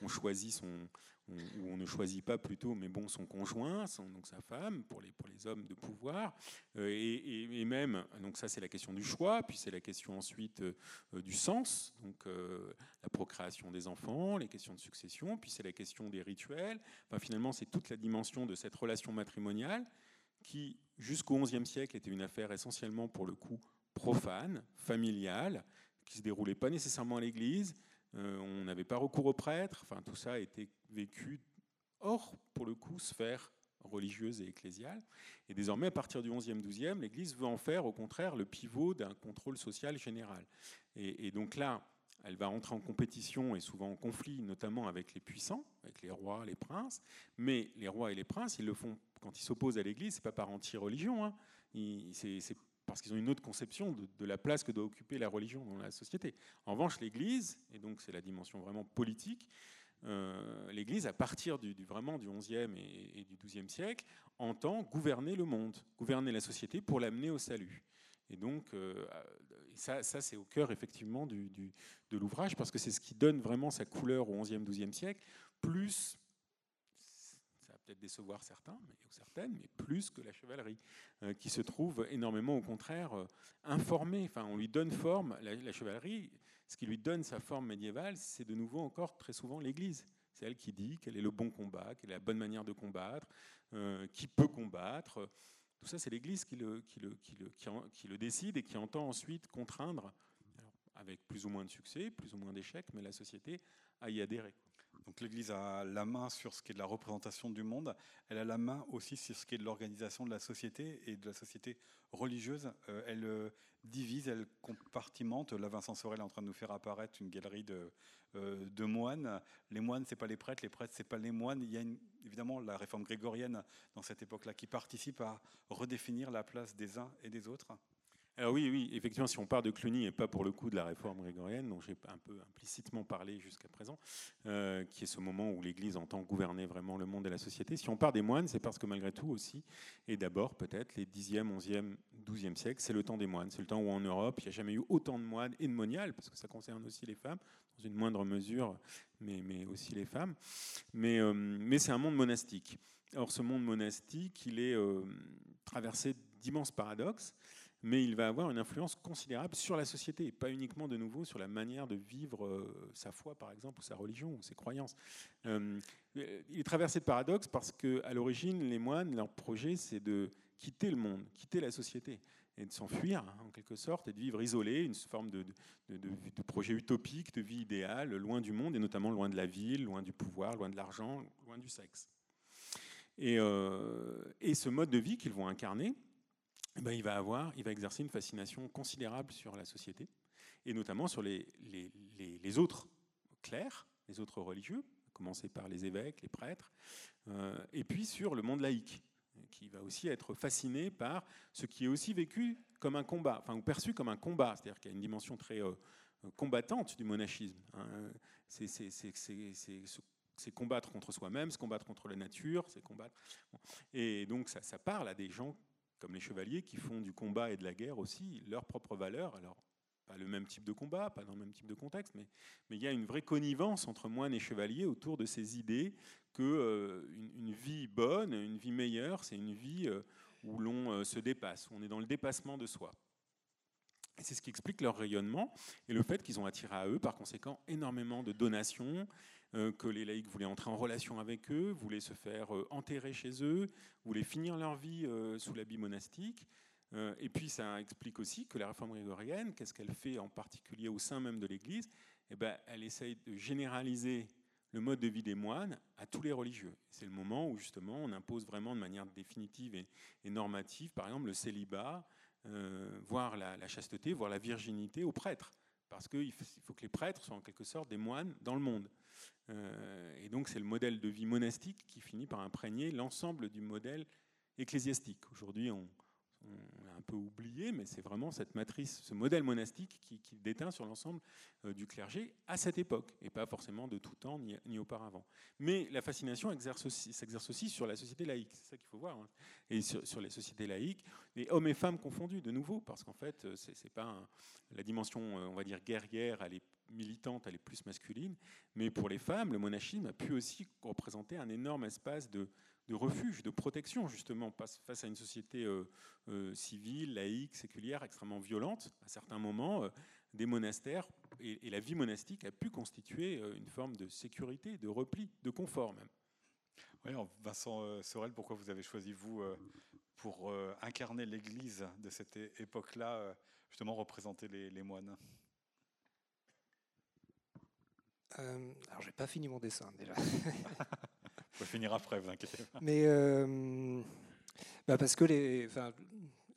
on, choisit son, ou on ne choisit pas plutôt, mais bon, son conjoint, donc sa femme, pour les, pour les hommes de pouvoir, euh, et, même, donc ça c'est la question du choix, puis c'est la question ensuite euh, du sens, donc la procréation des enfants, les questions de succession, puis c'est la question des rituels, enfin finalement c'est toute la dimension de cette relation matrimoniale qui, jusqu'au XIe siècle, était une affaire essentiellement pour le coup profane, familiale, qui se déroulait pas nécessairement à l'église. Euh, on n'avait pas recours aux prêtres. Enfin, tout ça a été vécu hors, pour le coup, sphère religieuse et ecclésiale. Et désormais, à partir du 11e, 12e, l'Église veut en faire, au contraire, le pivot d'un contrôle social général. Et, donc là, elle va entrer en compétition et souvent en conflit, notamment avec les puissants, avec les rois, les princes. Mais les rois et les princes, ils le font quand ils s'opposent à l'Église, c'est pas par anti-religion. Hein. Parce qu'ils ont une autre conception de, la place que doit occuper la religion dans la société. En revanche, l'Église, et donc c'est la dimension vraiment politique, euh, l'Église, à partir du, vraiment du XIe et, du XIIe siècle, entend gouverner le monde, gouverner la société pour l'amener au salut. Et donc, euh, ça, ça c'est au cœur effectivement de l'ouvrage, parce que c'est ce qui donne vraiment sa couleur au XIe, XIIe siècle, plus décevoir certains, mais, ou certaines, mais plus que la chevalerie, euh, qui se trouve énormément, au contraire, euh, informée. Enfin, on lui donne forme. La, chevalerie, ce qui lui donne sa forme médiévale, c'est de nouveau encore très souvent l'Église. C'est elle qui dit quel est le bon combat, quelle est la bonne manière de combattre, euh, qui peut combattre. Tout ça, c'est l'Église qui, le, décide et qui entend ensuite contraindre, avec plus ou moins de succès, plus ou moins d'échecs, mais la société à y adhérer. Donc l'Église a la main sur ce qui est de la représentation du monde, elle a la main aussi sur ce qui est de l'organisation de la société et de la société religieuse. Euh, elle euh, divise, elle compartimente. Là, Vincent Sorel est en train de nous faire apparaître une galerie de, euh, de moines. Les moines, c'est pas les prêtres, les prêtres, c'est pas les moines. Il y a évidemment la réforme grégorienne dans cette époque-là qui participe à redéfinir la place des uns et des autres. Alors oui, oui, effectivement, si on part de Cluny et pas pour le coup de la réforme grégorienne, dont j'ai un peu implicitement parlé jusqu'à présent, euh, qui est ce moment où l'Église entend gouverner vraiment le monde et la société, si on part des moines, c'est parce que malgré tout aussi, et d'abord peut-être les 10e, 11e, 12e siècles, c'est le temps des moines. C'est le temps où en Europe, il n'y a jamais eu autant de moines et de moniales, parce que ça concerne aussi les femmes, dans une moindre mesure, mais, aussi les femmes. Mais, euh, mais c'est un monde monastique. Or, ce monde monastique, il est euh, traversé d'immenses paradoxes mais il va avoir une influence considérable sur la société, et pas uniquement de nouveau sur la manière de vivre euh, sa foi, par exemple, ou sa religion, ou ses croyances. Euh, il est traversé de paradoxes parce qu'à l'origine, les moines, leur projet, c'est de quitter le monde, quitter la société, et de s'enfuir, hein, en quelque sorte, et de vivre isolé, une forme de, projet utopique, de vie idéale, loin du monde, et notamment loin de la ville, loin du pouvoir, loin de l'argent, loin du sexe. Et, euh, ce mode de vie qu'ils vont incarner, ben, il va avoir, il va exercer une fascination considérable sur la société, et notamment sur les, autres clercs, les autres religieux, à commencer par les évêques, les prêtres, euh, et puis sur le monde laïque, qui va aussi être fasciné par ce qui est aussi vécu comme un combat, enfin ou perçu comme un combat, c'est-à-dire qu'il y a une dimension très euh, combattante du monachisme. Hein. C'est combattre contre soi-même, se combattre contre la nature, c'est combattre. Et donc ça parle à des gens comme les chevaliers qui font du combat et de la guerre aussi leur propre valeur. Alors, pas le même type de combat, pas dans le même type de contexte, mais, il y a une vraie connivence entre moines et chevaliers autour de ces idées que euh, une, vie bonne, une vie meilleure, c'est une vie euh, où l'on euh, se dépasse, où on est dans le dépassement de soi. Et c'est ce qui explique leur rayonnement et le fait qu'ils ont attiré à eux, par conséquent, énormément de donations, que les laïcs voulaient entrer en relation avec eux, voulaient se faire euh, enterrer chez eux, voulaient finir leur vie euh, sous l'habit monastique. Et puis ça explique aussi que la réforme grégorienne, qu'est-ce qu'elle fait en particulier au sein même de l'Église? Eh ben, Elle essaye de généraliser le mode de vie des moines à tous les religieux. C'est le moment où justement on impose vraiment de manière définitive et, normative, par exemple, le célibat, voire la, chasteté, voire la virginité aux prêtres. parce qu'il faut que les prêtres soient en quelque sorte des moines dans le monde. Et donc c'est le modèle de vie monastique qui finit par imprégner l'ensemble du modèle ecclésiastique. Aujourd'hui, on, on l'a un peu oublié, mais c'est vraiment cette matrice, ce modèle monastique qui, déteint sur l'ensemble euh, du clergé à cette époque, et pas forcément de tout temps ni, auparavant. Mais la fascination s'exerce aussi, sur la société laïque, c'est ça qu'il faut voir, hein. et sur, les sociétés laïques, et hommes et femmes confondus, de nouveau, parce qu'en fait, euh, c'est pas la dimension, euh, on va dire, guerrière, elle est militante, elle est plus masculine, mais pour les femmes, le monachisme a pu aussi représenter un énorme espace de refuge, de protection, justement, face à une société euh, euh, civile, laïque, séculière, extrêmement violente. À certains moments, euh, des monastères et, la vie monastique a pu constituer une forme de sécurité, de repli, de confort même. Oui, Vincent Sorel, pourquoi vous avez choisi, vous, pour incarner l'Église de cette époque-là, justement représenter les, moines? Alors, j'ai pas fini mon dessin déjà. [laughs] Va finir après, vous inquiétez pas. Mais euh, bah parce que les, enfin,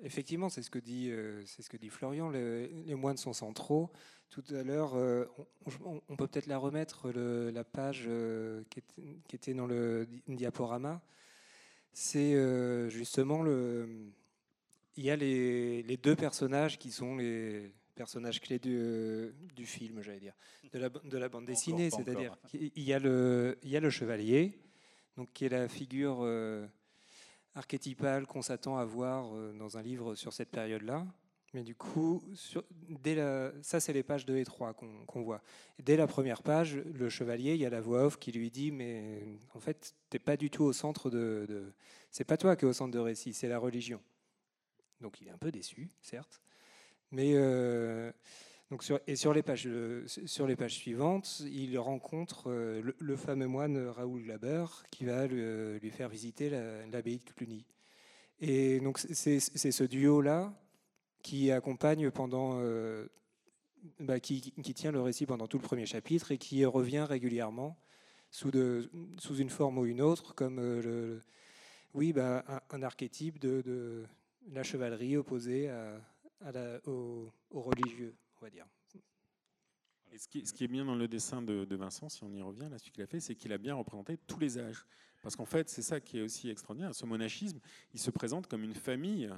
effectivement, c'est ce que dit, euh, c'est ce que dit Florian. les moines sont centraux. Tout à l'heure, euh, on, peut peut-être la remettre la page qui, était, dans le diaporama. C'est justement le. Il y a les, les, deux personnages qui sont les personnages clés du, du film, j'allais dire, de la, de la bande dessinée. C'est-à-dire qu'il y a le, il y a le chevalier donc qui est la figure euh, archétypale qu'on s'attend à voir euh, dans un livre sur cette période-là. Mais du coup, dès la, ça c'est les pages 2 et 3 qu'on voit. dès la première page, le chevalier, il y a la voix off qui lui dit mais en fait, t'es pas du tout au centre de, de c'est pas toi qui es au centre de récit, c'est la religion. Donc il est un peu déçu, certes, mais euh, sur, et sur les, pages, euh, sur les pages suivantes, il rencontre euh, le, fameux moine Raoul Labeur qui va lui, faire visiter l'abbaye de Cluny. Et donc c'est ce duo-là qui accompagne pendant, bah, qui, tient le récit pendant tout le premier chapitre et qui revient régulièrement sous, de, sous une forme ou une autre, comme le, oui, bah, un, archétype de, la chevalerie opposée à, aux religieux dire. Et ce, qui, est bien dans le dessin de, Vincent, si on y revient, là, ce qu'il a fait, c'est qu'il a bien représenté tous les âges. Parce qu'en fait, c'est ça qui est aussi extraordinaire. Ce monachisme, il se présente comme une famille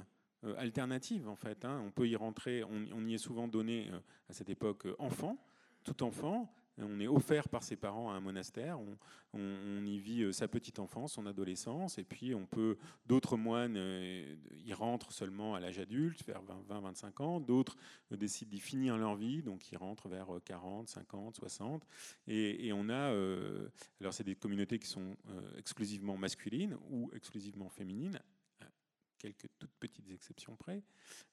euh, alternative, en fait. Hein. On peut y rentrer, on, y est souvent donné euh, à cette époque euh, enfant, tout enfant, on est offert par ses parents à un monastère, on, y vit euh, sa petite enfance, son adolescence, et puis on peut, d'autres moines euh, y rentrent seulement à l'âge adulte, vers 20-25 ans, d'autres euh, décident d'y finir leur vie, donc ils rentrent vers 40, 50, 60, et, on a, alors c'est des communautés qui sont exclusivement masculines ou exclusivement féminines, quelques toutes petites exceptions près,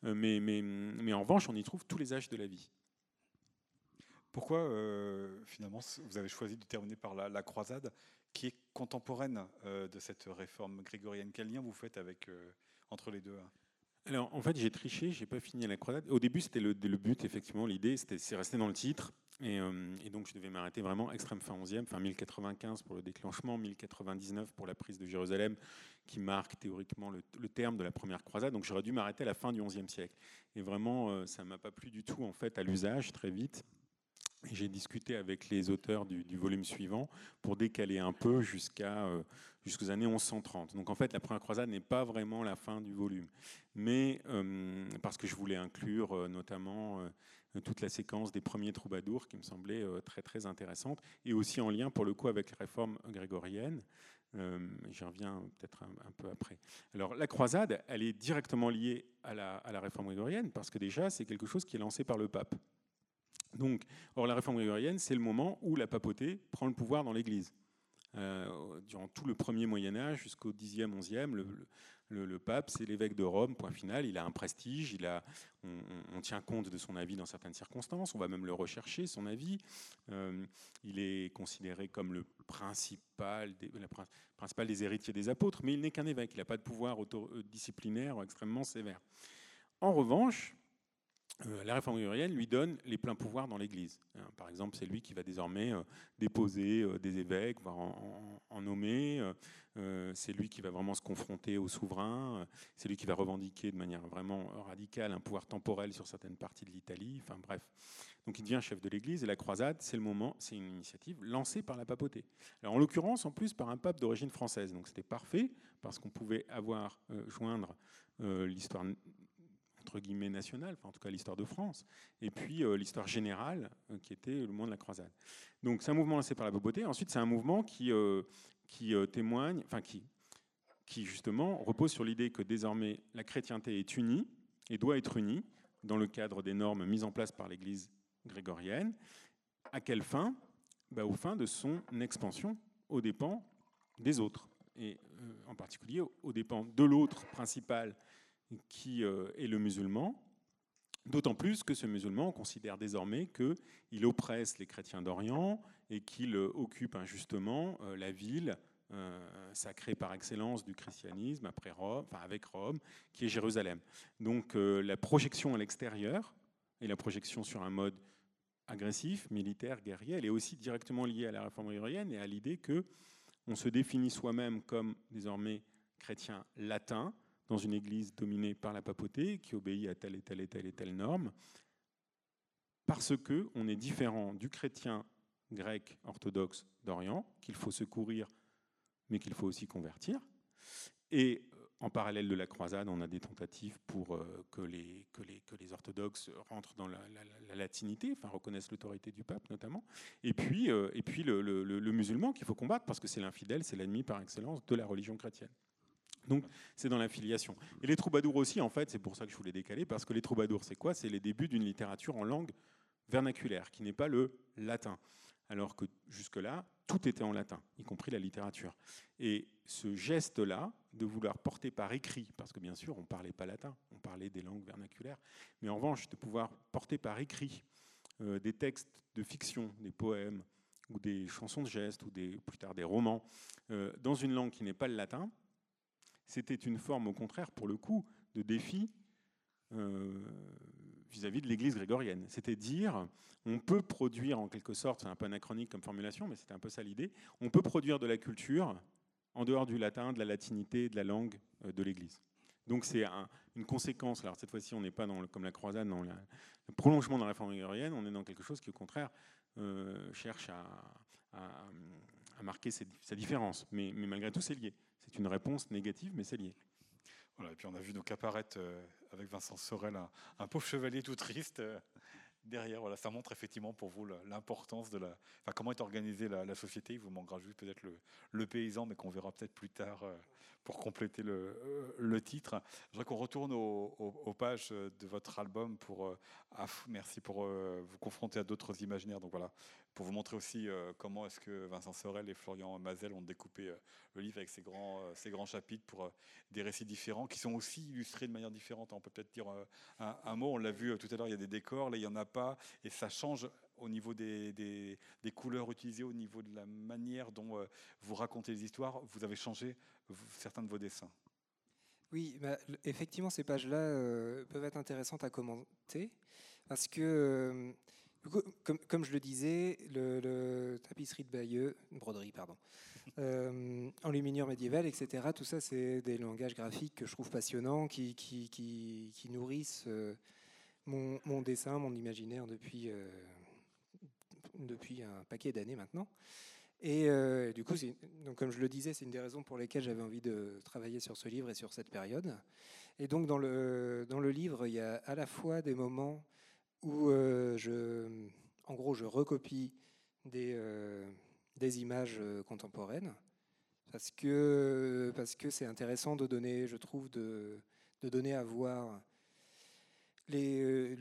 mais en revanche on y trouve tous les âges de la vie. Pourquoi, euh, finalement, vous avez choisi de terminer par la, croisade, qui est contemporaine euh, de cette réforme grégorienne? Quel lien vous faites avec, euh, entre les deux hein? Alors, en fait, j'ai triché, j'ai pas fini la croisade. Au début, c'était le, but, effectivement, l'idée, c'est resté dans le titre. Et, donc, je devais m'arrêter vraiment extrême fin 11e, fin 1095 pour le déclenchement, 1099 pour la prise de Jérusalem, qui marque théoriquement le, le terme de la première croisade. Donc, j'aurais dû m'arrêter à la fin du 11e siècle. Et vraiment, ça m'a pas plu du tout, en fait, à l'usage, très vite. J'ai discuté avec les auteurs du, volume suivant pour décaler un peu jusqu'à euh, jusqu'aux années 1130. Donc en fait, la première croisade n'est pas vraiment la fin du volume, mais euh, parce que je voulais inclure euh, notamment toute la séquence des premiers troubadours qui me semblait très très intéressante et aussi en lien pour le coup avec la réforme grégorienne. J'y reviens peut-être un, peu après. Alors la croisade, elle est directement liée à la, à la réforme grégorienne parce que déjà c'est quelque chose qui est lancé par le pape. Donc, or, la réforme grégorienne, c'est le moment où la papauté prend le pouvoir dans l'Église. Euh, durant tout le premier Moyen Âge jusqu'au 10e, 11e, le, pape, c'est l'évêque de Rome, point final. Il a un prestige, il a, on, tient compte de son avis dans certaines circonstances, on va même le rechercher, son avis. Euh, il est considéré comme le principal des, héritiers des apôtres, mais il n'est qu'un évêque, il n'a pas de pouvoir euh, disciplinaire extrêmement sévère. En revanche, la réforme grégorienne lui donne les pleins pouvoirs dans l'Église. Hein, par exemple, c'est lui qui va désormais euh, déposer euh, des évêques, voire en, nommer. c'est lui qui va vraiment se confronter au souverain. c'est lui qui va revendiquer de manière vraiment radicale un pouvoir temporel sur certaines parties de l'Italie. Enfin bref. Donc il devient chef de l'Église et la croisade, c'est le moment, c'est une initiative lancée par la papauté. Alors en l'occurrence, en plus par un pape d'origine française. Donc c'était parfait parce qu'on pouvait avoir euh, joindre euh, l'histoire entre guillemets nationale, en tout cas l'histoire de France, et puis euh, l'histoire générale qui était le moment de la croisade. Donc c'est un mouvement lancé par la papauté. Ensuite c'est un mouvement qui qui témoigne, enfin qui qui justement repose sur l'idée que désormais la chrétienté est unie et doit être unie dans le cadre des normes mises en place par l'Église grégorienne. À quelle fin? Bah, Au fin de son expansion aux dépens des autres, et euh, en particulier aux dépens de l'autre principal qui euh, est le musulman, D'autant plus que ce musulman considère désormais qu'il oppresse les chrétiens d'Orient et qu'il occupe injustement euh, la ville sacrée par excellence du christianisme après Rome, enfin avec Rome, qui est Jérusalem. Donc la projection à l'extérieur et la projection sur un mode agressif, militaire, guerrier, elle est aussi directement liée à la réforme grégorienne et à l'idée que on se définit soi-même comme désormais chrétien latin dans une église dominée par la papauté qui obéit à telle et telle et telle et telle norme parce que on est différent du chrétien grec orthodoxe d'Orient qu'il faut secourir mais qu'il faut aussi convertir et en parallèle de la croisade, on a des tentatives pour euh, que, les, que, les, que les orthodoxes rentrent dans la, latinité, enfin reconnaissent l'autorité du pape notamment. Et puis, euh, et puis le, musulman qu'il faut combattre parce que c'est l'infidèle, c'est l'ennemi par excellence de la religion chrétienne. Donc c'est dans l'affiliation. Et les troubadours aussi, en fait, c'est pour ça que je voulais décaler, parce que les troubadours, c'est quoi? C'est les débuts d'une littérature en langue vernaculaire, qui n'est pas le latin alors que jusque-là, tout était en latin, y compris la littérature. Et ce geste-là, de vouloir porter par écrit, parce que bien sûr, on ne parlait pas latin, on parlait des langues vernaculaires, mais en revanche, de pouvoir porter par écrit euh, des textes de fiction, des poèmes, ou des chansons de gestes, ou plus tard des romans, euh, dans une langue qui n'est pas le latin, c'était une forme, au contraire, pour le coup, de défi euh, vis-à-vis de l'Église grégorienne. C'était dire, on peut produire en quelque sorte, c'est un peu anachronique comme formulation, mais c'était un peu ça l'idée, on peut produire de la culture en dehors du latin, de la latinité, de la langue euh, de l'Église. Donc c'est une conséquence. Alors cette fois-ci, on n'est pas dans comme la croisade, dans le prolongement de la réforme grégorienne, on est dans quelque chose qui au contraire euh, cherche à, marquer sa différence. Mais, mais malgré tout, c'est lié. Une réponse négative, mais c'est lié. Voilà, et puis on a vu donc apparaître euh, avec Vincent Sorel un, pauvre chevalier tout triste euh, derrière. Voilà, ça montre effectivement pour vous l'importance de la, enfin, comment est organisée la, société. Il vous manquera juste peut-être le, paysan, mais qu'on verra peut-être plus tard euh, pour compléter le, titre. Je voudrais qu'on retourne aux, pages de votre album pour, merci pour vous confronter à d'autres imaginaires. Donc voilà, pour vous montrer aussi euh, comment est-ce que Vincent Sorel et Florian Mazel ont découpé euh, le livre avec ces grands, euh, ces grands chapitres pour des récits différents qui sont aussi illustrés de manière différente. On peut peut-être dire un, mot, on l'a vu tout à l'heure, il y a des décors, là il n'y en a pas, et ça change au niveau des, des, couleurs utilisées, au niveau de la manière dont vous racontez les histoires. Vous avez changé certains de vos dessins. Oui, bah, effectivement, ces pages-là peuvent être intéressantes à commenter parce que comme, je le disais, le, tapisserie de Bayeux, broderie, pardon, [laughs] euh, enluminure médiévale, etc., tout ça, c'est des langages graphiques que je trouve passionnants, qui, nourrissent euh, mon, dessin, mon imaginaire depuis, euh, depuis un paquet d'années maintenant. Et du coup, donc, comme je le disais, c'est une des raisons pour lesquelles j'avais envie de travailler sur ce livre et sur cette période. Et donc, dans le, dans le livre, il y a à la fois des moments où euh, je, en gros, je recopie des, euh, images euh, contemporaines parce que parce que c'est intéressant de donner, je trouve, de, de donner à voir les,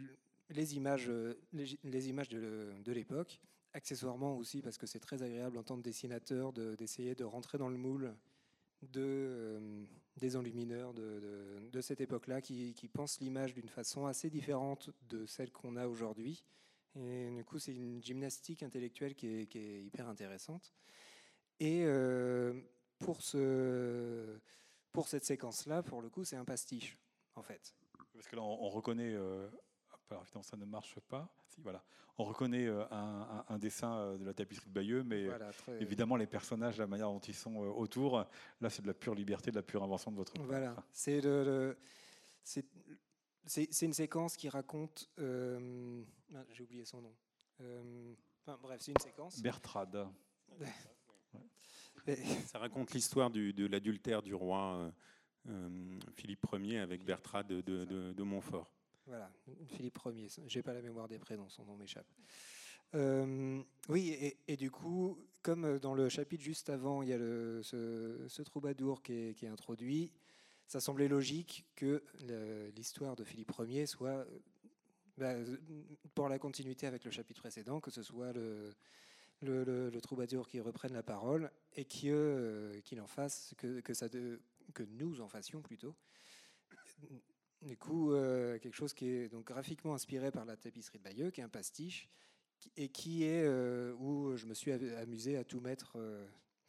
les images, les, images de, de l'époque. Accessoirement aussi parce que c'est très agréable en tant que dessinateur d'essayer de, rentrer dans le moule de, des enlumineurs de, cette époque-là qui, pensent l'image d'une façon assez différente de celle qu'on a aujourd'hui. Et du coup, c'est une gymnastique intellectuelle qui est, hyper intéressante. Et euh, pour, ce, pour cette séquence-là, pour le coup, c'est un pastiche, en fait. Parce que là, on, reconnaît, euh, alors évidemment, ça ne marche pas. Si, voilà. On reconnaît euh, un, dessin euh, de la tapisserie de Bayeux, mais évidemment, les personnages, la manière dont ils sont euh, autour, là, c'est de la pure liberté, de la pure invention de votre Voilà. C'est le, c'est une séquence qui raconte. Euh, ah, j'ai oublié son nom. Euh, enfin, bref, c'est une séquence. Bertrade. [laughs] Ça raconte l'histoire de l'adultère du roi Philippe Ier avec Bertrade de, Montfort. Voilà, Philippe Ier. J'ai pas la mémoire des prénoms, son nom m'échappe. oui, et, du coup, comme dans le chapitre juste avant, il y a le, ce, troubadour qui est, introduit, ça semblait logique que l'histoire de Philippe Ier soit, bah, pour la continuité avec le chapitre précédent, que ce soit le, troubadour qui reprenne la parole et euh, qu'il que nous en fassions plutôt. Du coup, euh, quelque chose qui est donc graphiquement inspiré par la tapisserie de Bayeux, qui est un pastiche, et qui est euh, où je me suis amusé à tout mettre,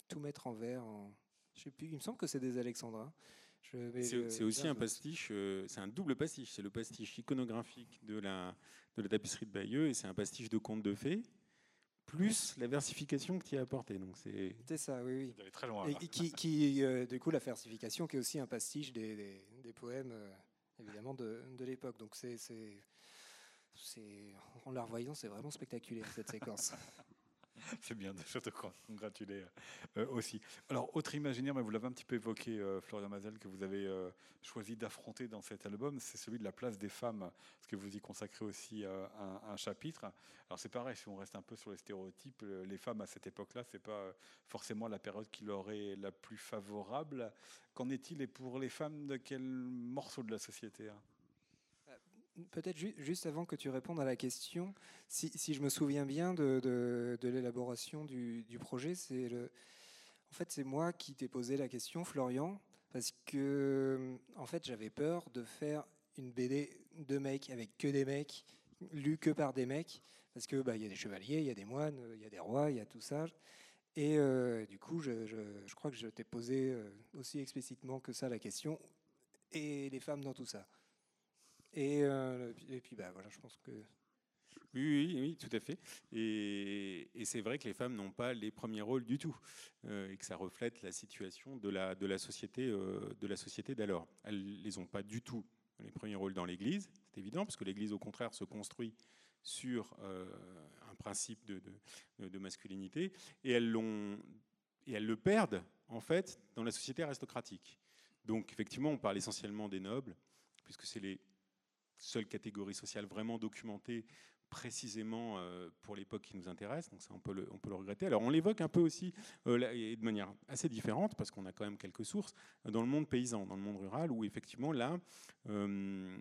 tout mettre en verre. En, je sais plus, il me semble que c'est des alexandrins. C'est aussi un pastiche, euh, c'est un double pastiche. C'est le pastiche iconographique de la, de la tapisserie de Bayeux et c'est un pastiche de contes de fées, plus la versification que tu as apportée. Donc c'est ça, oui. oui. Très loin, et qui, qui euh, du coup, la versification qui est aussi un pastiche des, des, poèmes, euh, évidemment, de, de l'époque. Donc c'est. En la revoyant, c'est vraiment spectaculaire cette séquence. [laughs] [laughs] C'est bien, je te congratuler euh, aussi. Alors, autre imaginaire, mais vous l'avez un petit peu évoqué, euh, Florian Mazel, que vous avez euh, choisi d'affronter dans cet album, c'est celui de la place des femmes, parce que vous y consacrez aussi un, chapitre. Alors, c'est pareil, si on reste un peu sur les stéréotypes, les femmes à cette époque-là, c'est pas forcément la période qui leur est la plus favorable. Qu'en est-il et pour les femmes de quel morceau de la société hein? Peut-être juste avant que tu répondes à la question, si, je me souviens bien de, l'élaboration du, projet, c'est en fait c'est moi qui t'ai posé la question, Florian, parce que en fait j'avais peur de faire une BD de mecs avec que des mecs, lus que par des mecs, parce que bah il y a des chevaliers, il y a des moines, il y a des rois, il y a tout ça. Et euh, du coup, je, je, crois que je t'ai posé euh, aussi explicitement que ça la question. Et les femmes dans tout ça. Euh, et, puis, bah, voilà, je pense que. Oui, oui, tout à fait. Et, c'est vrai que les femmes n'ont pas les premiers rôles du tout, euh, et que ça reflète la situation de la, de la société euh, de la société d'alors. Elles les ont pas du tout les premiers rôles dans l'Église, c'est évident, parce que l'Église, au contraire, se construit sur un principe de, de, de, masculinité, et elles, l'ont, et elles le perdent, en fait, dans la société aristocratique. Donc, effectivement, on parle essentiellement des nobles, puisque c'est les seule catégorie sociale vraiment documentée précisément euh, pour l'époque qui nous intéresse, donc ça on peut le, on peut le regretter. Alors on l'évoque un peu aussi euh, de manière assez différente, parce qu'on a quand même quelques sources, dans le monde paysan, dans le monde rural, où effectivement là, euh,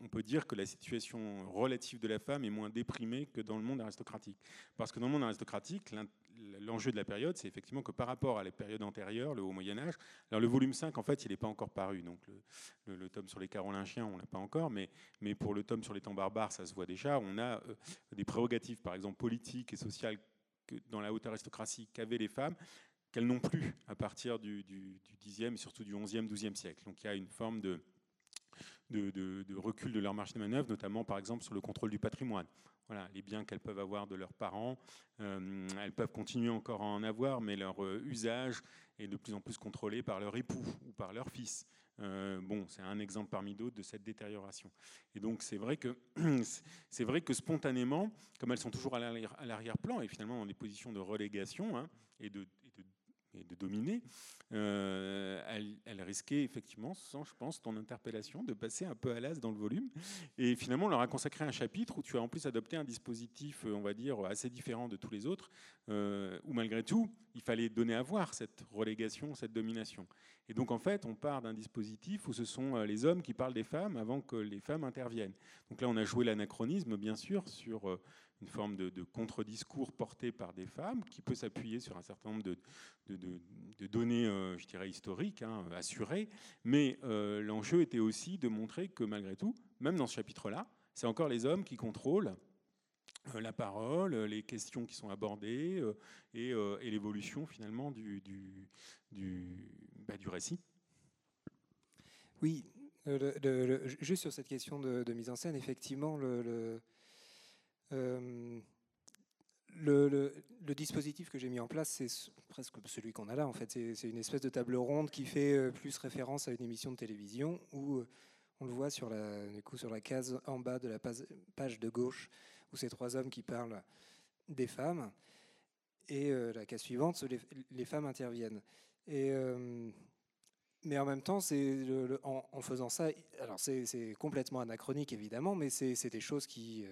on peut dire que la situation relative de la femme est moins déprimée que dans le monde aristocratique. Parce que dans le monde aristocratique, l'enjeu de la période, c'est effectivement que par rapport à la période antérieure, le Haut Moyen Âge, alors le volume 5, en fait, il n'est pas encore paru, donc le, tome sur les Carolingiens, on l'a pas encore, mais, mais pour le tome sur les temps barbares, ça se voit déjà. On a euh, des prérogatives, par exemple politiques et sociales, que dans la haute aristocratie qu'avaient les femmes, qu'elles n'ont plus à partir du, du, du 10e et surtout du 11e, 12e siècle. Donc il y a une forme de, recul de leur marge de manœuvre, notamment par exemple sur le contrôle du patrimoine. Voilà, les biens qu'elles peuvent avoir de leurs parents, euh, elles peuvent continuer encore à en avoir, mais leur euh, usage est de plus en plus contrôlé par leur époux ou par leur fils. Euh, bon, c'est un exemple parmi d'autres de cette détérioration. Et donc c'est vrai que [clears throat] c'est vrai que spontanément, comme elles sont toujours à l'arrière-plan et finalement dans des positions de relégation hein, et de et de dominer, euh, elle, risquait effectivement, sans, je pense, ton interpellation, de passer un peu à l'as dans le volume. Et finalement, on leur a consacré un chapitre où tu as en plus adopté un dispositif, euh, on va dire, assez différent de tous les autres, euh, où malgré tout, il fallait donner à voir cette relégation, cette domination. Et donc, en fait, on part d'un dispositif où ce sont les hommes qui parlent des femmes avant que les femmes interviennent. Donc là, on a joué l'anachronisme, bien sûr, sur une forme de, contre-discours porté par des femmes qui peut s'appuyer sur un certain nombre de, données, euh, je dirais, historiques, hein, assurées. Mais euh, l'enjeu était aussi de montrer que malgré tout, même dans ce chapitre-là, c'est encore les hommes qui contrôlent euh, la parole, les questions qui sont abordées et, l'évolution finalement du, bah, du récit. Oui, juste sur cette question de, mise en scène, effectivement, le, euh, le, dispositif que j'ai mis en place, c'est presque celui qu'on a là. En fait, c'est une espèce de table ronde qui fait euh, plus référence à une émission de télévision où euh, On le voit sur la, du coup, sur la case en bas de la page de gauche, où ces trois hommes qui parlent des femmes. Et la case suivante, les, les femmes interviennent. Mais en même temps, en, faisant ça, alors c'est complètement anachronique évidemment, mais c'est des choses qui,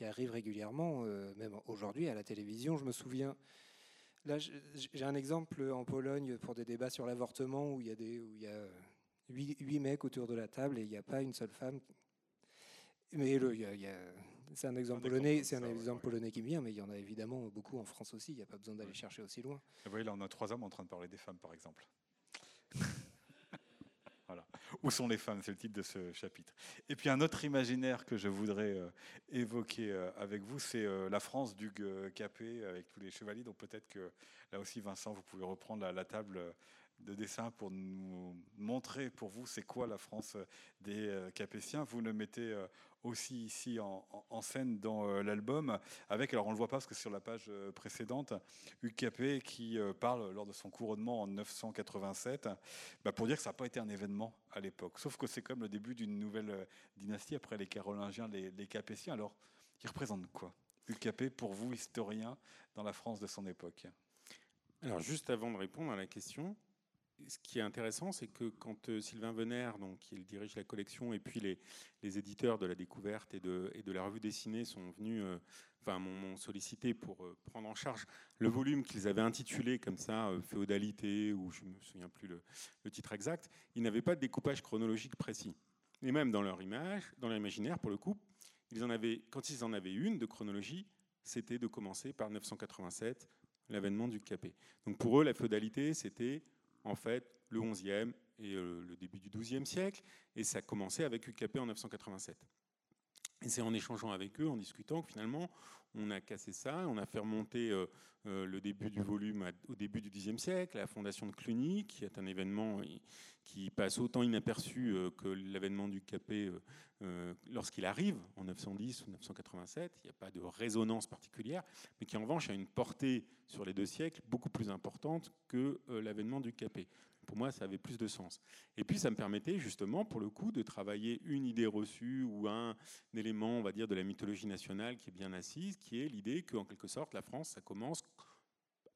qui, arrivent régulièrement, même aujourd'hui à la télévision. Je me souviens, là j'ai un exemple en Pologne pour des débats sur l'avortement où il y a, des, où il y a huit, huit, mecs autour de la table et il n'y a pas une seule femme. Mais le, il y a, il y a c'est un exemple polonais, c'est un exemple polonais qui me vient, mais il y en a évidemment beaucoup en France aussi. Il n'y a pas besoin d'aller chercher aussi loin. Vous voyez, là, on a trois hommes en train de parler des femmes, par exemple. Où sont les femmes? C'est le titre de ce chapitre. Et puis un autre imaginaire que je voudrais euh, évoquer euh, avec vous, c'est euh, la France du Capet avec tous les chevaliers. Donc peut-être que là aussi, Vincent, vous pouvez reprendre la table de dessin pour nous montrer pour vous c'est quoi la France des Capétiens. Vous le mettez aussi ici en, scène dans euh, l'album, avec, alors on ne le voit pas parce que sur la page euh, précédente, UKP qui euh, parle lors de son couronnement en 987, bah, pour dire que ça n'a pas été un événement à l'époque. Sauf que c'est comme le début d'une nouvelle dynastie après les Carolingiens, les, les Capétiens. Alors, ils représentent quoi UKP pour vous, historien, dans la France de son époque? Alors, juste avant de répondre à la question, ce qui est intéressant, c'est que quand euh, Sylvain Venner, donc, qui dirige la collection, et puis les, éditeurs de la découverte et de, et de, la revue dessinée sont venus, euh, enfin, m'ont sollicité pour euh, prendre en charge le volume qu'ils avaient intitulé comme ça, Féodalité, ou je ne me souviens plus le, le titre exact, ils n'avaient pas de découpage chronologique précis. Et même dans leur image, dans leur imaginaire, pour le coup, ils en avaient, quand ils en avaient une de chronologie, c'était de commencer par 987, l'avènement du Capet. Donc pour eux, la féodalité, c'était en fait le 11e et euh, le début du 12e siècle, et ça a commencé avec UKP en 987. Et c'est en échangeant avec eux, en discutant, que finalement, on a cassé ça, on a fait remonter euh, euh, le début du volume au début du Xe siècle, la fondation de Cluny, qui est un événement qui passe autant inaperçu que l'avènement du Capet lorsqu'il arrive en 910 ou 987. Il n'y a pas de résonance particulière, mais qui en revanche a une portée sur les deux siècles beaucoup plus importante que l'avènement du Capet pour moi, ça avait plus de sens. Et puis, ça me permettait justement, pour le coup, de travailler une idée reçue ou un, élément, on va dire, de la mythologie nationale qui est bien assise, qui est l'idée qu'en quelque sorte, la France, ça commence.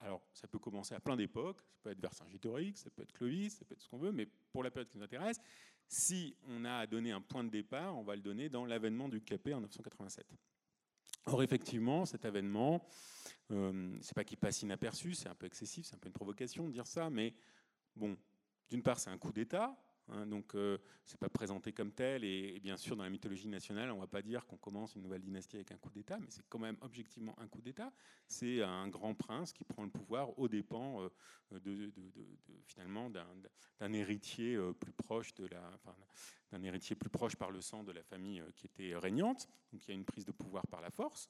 Alors, ça peut commencer à plein d'époques, ça peut être Vercingétorix, ça peut être Clovis, ça peut être ce qu'on veut, mais pour la période qui nous intéresse, si on a à donner un point de départ, on va le donner dans l'avènement du Capet en 987. Or, effectivement, cet avènement, euh, c'est pas qu'il passe inaperçu, c'est un peu excessif, c'est un peu une provocation de dire ça, mais Bon, d'une part, c'est un coup d'État, hein, donc euh, c'est pas présenté comme tel, et, bien sûr, dans la mythologie nationale, on va pas dire qu'on commence une nouvelle dynastie avec un coup d'État, mais c'est quand même objectivement un coup d'État. C'est un grand prince qui prend le pouvoir aux dépens euh, de, finalement d'un héritier euh, plus proche de la, d'un héritier plus proche par le sang de la famille qui était régnante. Donc il y a une prise de pouvoir par la force.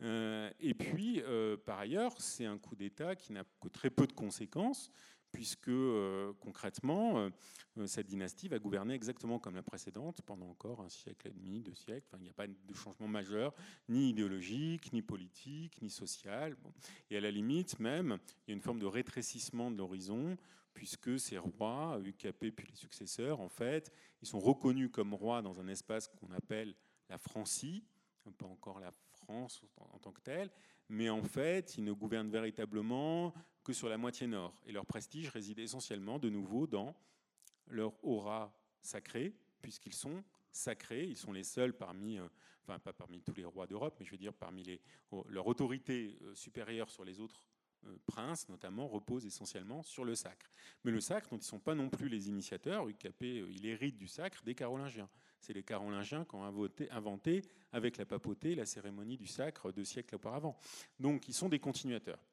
et puis, par ailleurs, c'est un coup d'État qui n'a que très peu de conséquences, puisque euh, concrètement, euh, euh, cette dynastie va gouverner exactement comme la précédente pendant encore un siècle et demi, deux siècles. Il n'y a pas de changement majeur, ni idéologique, ni politique, ni social. Et à la limite, même, il y a une forme de rétrécissement de l'horizon, puisque ces rois, UKP puis les successeurs, en fait, ils sont reconnus comme rois dans un espace qu'on appelle la Francie, pas encore la France en tant que telle, mais en fait, ils ne gouvernent véritablement que sur la moitié nord. Et leur prestige réside essentiellement, de nouveau, dans leur aura sacrée, puisqu'ils sont sacrés. Ils sont les seuls parmi, euh, enfin pas parmi tous les rois d'Europe, mais je veux dire parmi les, oh, leur autorité euh, supérieure sur les autres euh, princes, notamment, repose essentiellement sur le sacre. Mais le sacre, dont ils ne sont pas non plus les initiateurs, UKP, il hérite du sacre des Carolingiens. C'est les Carolingiens qui ont inventé, avec la papauté, la cérémonie du sacre deux siècles auparavant. Donc, ils sont des continuateurs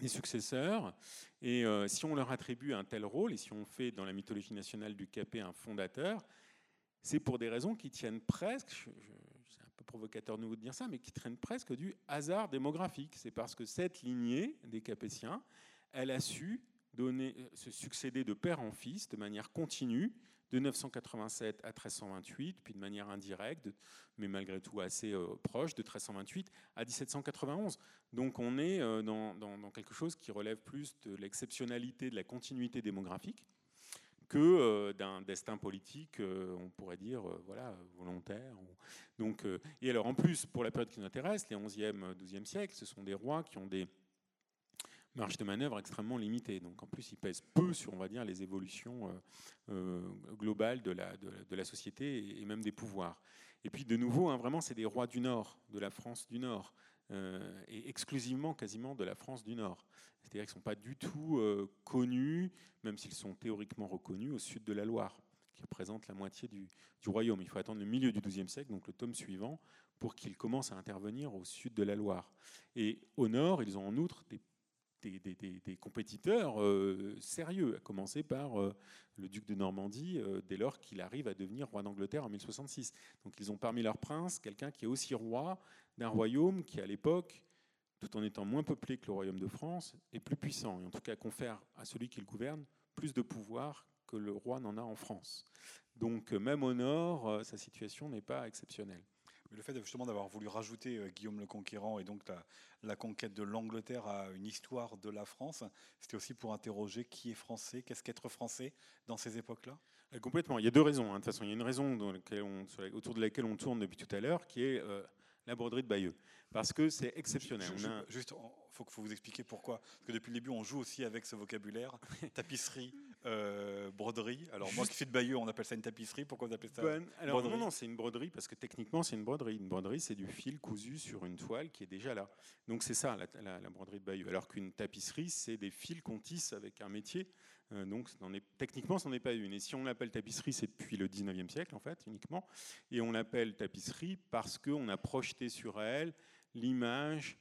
des successeurs. Et euh, si on leur attribue un tel rôle, et si on fait dans la mythologie nationale du Capet un fondateur, c'est pour des raisons qui tiennent presque, c'est un peu provocateur de vous dire ça, mais qui tiennent presque du hasard démographique. C'est parce que cette lignée des Capétiens, elle a su euh, se succéder de père en fils de manière continue de 987 à 1328, puis de manière indirecte, mais malgré tout assez euh, proche, de 1328 à 1791. Donc on est euh, dans, quelque chose qui relève plus de l'exceptionnalité, de la continuité démographique, que d'un destin politique, on pourrait dire, voilà, volontaire. Donc, et alors en plus, pour la période qui nous intéresse, les 11e, 12e siècles, ce sont des rois qui ont des marge de manœuvre extrêmement limitée. Donc en plus, il pèse peu sur, on va dire, les évolutions euh, euh, globales de la, société et même des pouvoirs. Et puis de nouveau, hein, vraiment, c'est des rois du Nord, de la France du Nord, euh, et exclusivement quasiment de la France du Nord. C'est-à-dire qu'ils ne sont pas du tout connus, même s'ils sont théoriquement reconnus, au sud de la Loire, qui représente la moitié du, du royaume. Il faut attendre le milieu du XIIe siècle, donc le tome suivant, pour qu'ils commencent à intervenir au sud de la Loire. Et au nord, ils ont en outre des des, compétiteurs euh, sérieux, à commencer par euh, le duc de Normandie, euh, dès lors qu'il arrive à devenir roi d'Angleterre en 1066. Donc ils ont parmi leurs princes quelqu'un qui est aussi roi d'un royaume qui, à l'époque, tout en étant moins peuplé que le royaume de France, est plus puissant, et en tout cas confère à celui qui le gouverne plus de pouvoir que le roi n'en a en France. Donc même au nord, sa situation n'est pas exceptionnelle le fait justement d'avoir voulu rajouter euh, Guillaume le Conquérant et donc la, conquête de l'Angleterre à une histoire de la France, c'était aussi pour interroger qui est français, qu'est-ce qu'être français dans ces époques-là? Euh, Complètement. Il y a deux raisons. Hein. De toute façon, il y a une raison autour de laquelle on tourne depuis tout à l'heure, qui est euh, la broderie de Bayeux. Parce que c'est exceptionnel. Juste, il faut, faut vous expliquer pourquoi. Parce que depuis le début, on joue aussi avec ce vocabulaire. [laughs] tapisserie, euh, broderie. Alors moi qui suis de Bayeux, on appelle ça une tapisserie. Pourquoi vous appelez ça Alors broderie non, non, c'est une broderie parce que techniquement c'est une broderie. Une broderie, c'est du fil cousu sur une toile qui est déjà là. Donc c'est ça la, la, broderie de Bayeux. Alors qu'une tapisserie, c'est des fils qu'on tisse avec un métier. Euh, donc est, techniquement, ce n'en est pas une. Et si on l'appelle tapisserie, c'est depuis le 19e siècle en fait uniquement. Et on l'appelle tapisserie parce qu'on a projeté sur elle l'image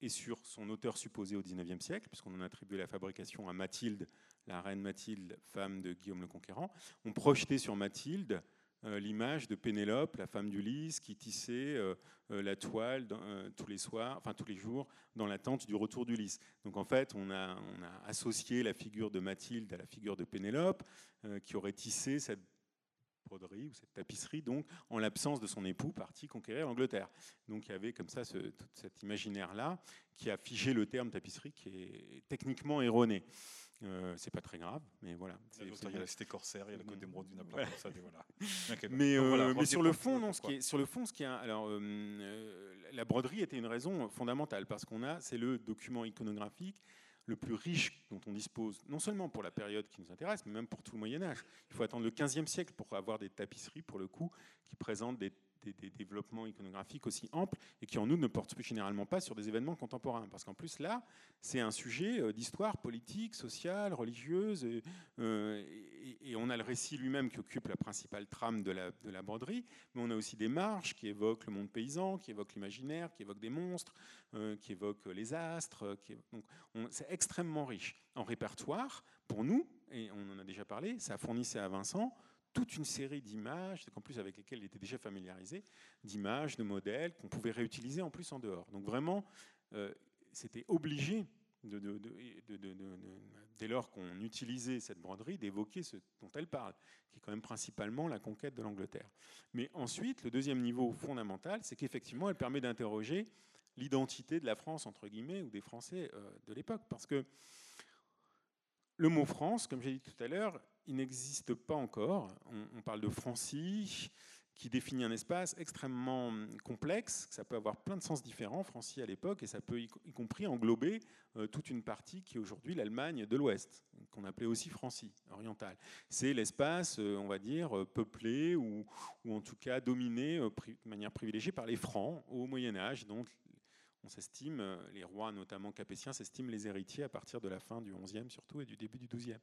et sur son auteur supposé au XIXe siècle, puisqu'on en a attribué la fabrication à Mathilde, la reine Mathilde, femme de Guillaume le Conquérant, on projetait sur Mathilde euh, l'image de Pénélope, la femme d'Ulysse, qui tissait euh, euh, la toile tous les soirs, enfin tous les jours, dans l'attente du retour d'Ulysse. Donc en fait, on a, associé la figure de Mathilde à la figure de Pénélope, qui aurait tissé cette broderie ou cette tapisserie, donc en l'absence de son époux parti conquérir l'Angleterre. Donc il y avait comme ça tout cet imaginaire-là qui a figé le terme tapisserie qui est techniquement erroné. Euh, c'est pas très grave, mais voilà. Il y a la cité corsaire, il y a la côte d'émeraude, d'une voilà. [laughs] ça, voilà. mais, euh, mais sur le fond, non, ce qui est, sur le fond, ce qui est, alors, euh, la broderie était une raison fondamentale parce qu'on a, c'est le document iconographique le plus riche dont on dispose, non seulement pour la période qui nous intéresse, mais même pour tout le Moyen Âge. Il faut attendre le XVe siècle pour avoir des tapisseries, pour le coup, qui présentent des des, développements iconographiques aussi amples et qui en nous ne portent plus généralement pas sur des événements contemporains. Parce qu'en plus là, c'est un sujet euh, d'histoire politique, sociale, religieuse, euh, et, on a le récit lui-même qui occupe la principale trame de la, de la, broderie, mais on a aussi des marches qui évoquent le monde paysan, qui évoquent l'imaginaire, qui évoquent des monstres, euh, qui évoquent les astres. donc c'est extrêmement riche en répertoire. Pour nous, et on en a déjà parlé, ça fournissait à Vincent toute une série d'images, en plus avec lesquelles il était déjà familiarisé, d'images, de modèles qu'on pouvait réutiliser en plus en dehors. Donc vraiment, euh, c'était obligé, dès lors qu'on utilisait cette broderie, d'évoquer ce dont elle parle, qui est quand même principalement la conquête de l'Angleterre. Mais ensuite, le deuxième niveau fondamental, c'est qu'effectivement, elle permet d'interroger l'identité de la France, entre guillemets, ou des Français euh, de l'époque. Parce que le mot France, comme j'ai dit tout à l'heure, il n'existe pas encore. On, parle de Francie, qui définit un espace extrêmement complexe. Ça peut avoir plein de sens différents, Francie à l'époque, et ça peut y, compris englober euh, toute une partie qui est aujourd'hui l'Allemagne de l'Ouest, qu'on appelait aussi Francie orientale. C'est l'espace, euh, on va dire, euh, peuplé ou, ou en tout cas dominé de manière privilégiée par les Francs au Moyen Âge, donc on s'estime, euh, les rois, notamment capétiens, s'estiment les héritiers à partir de la fin du XIe surtout et du début du XIIe.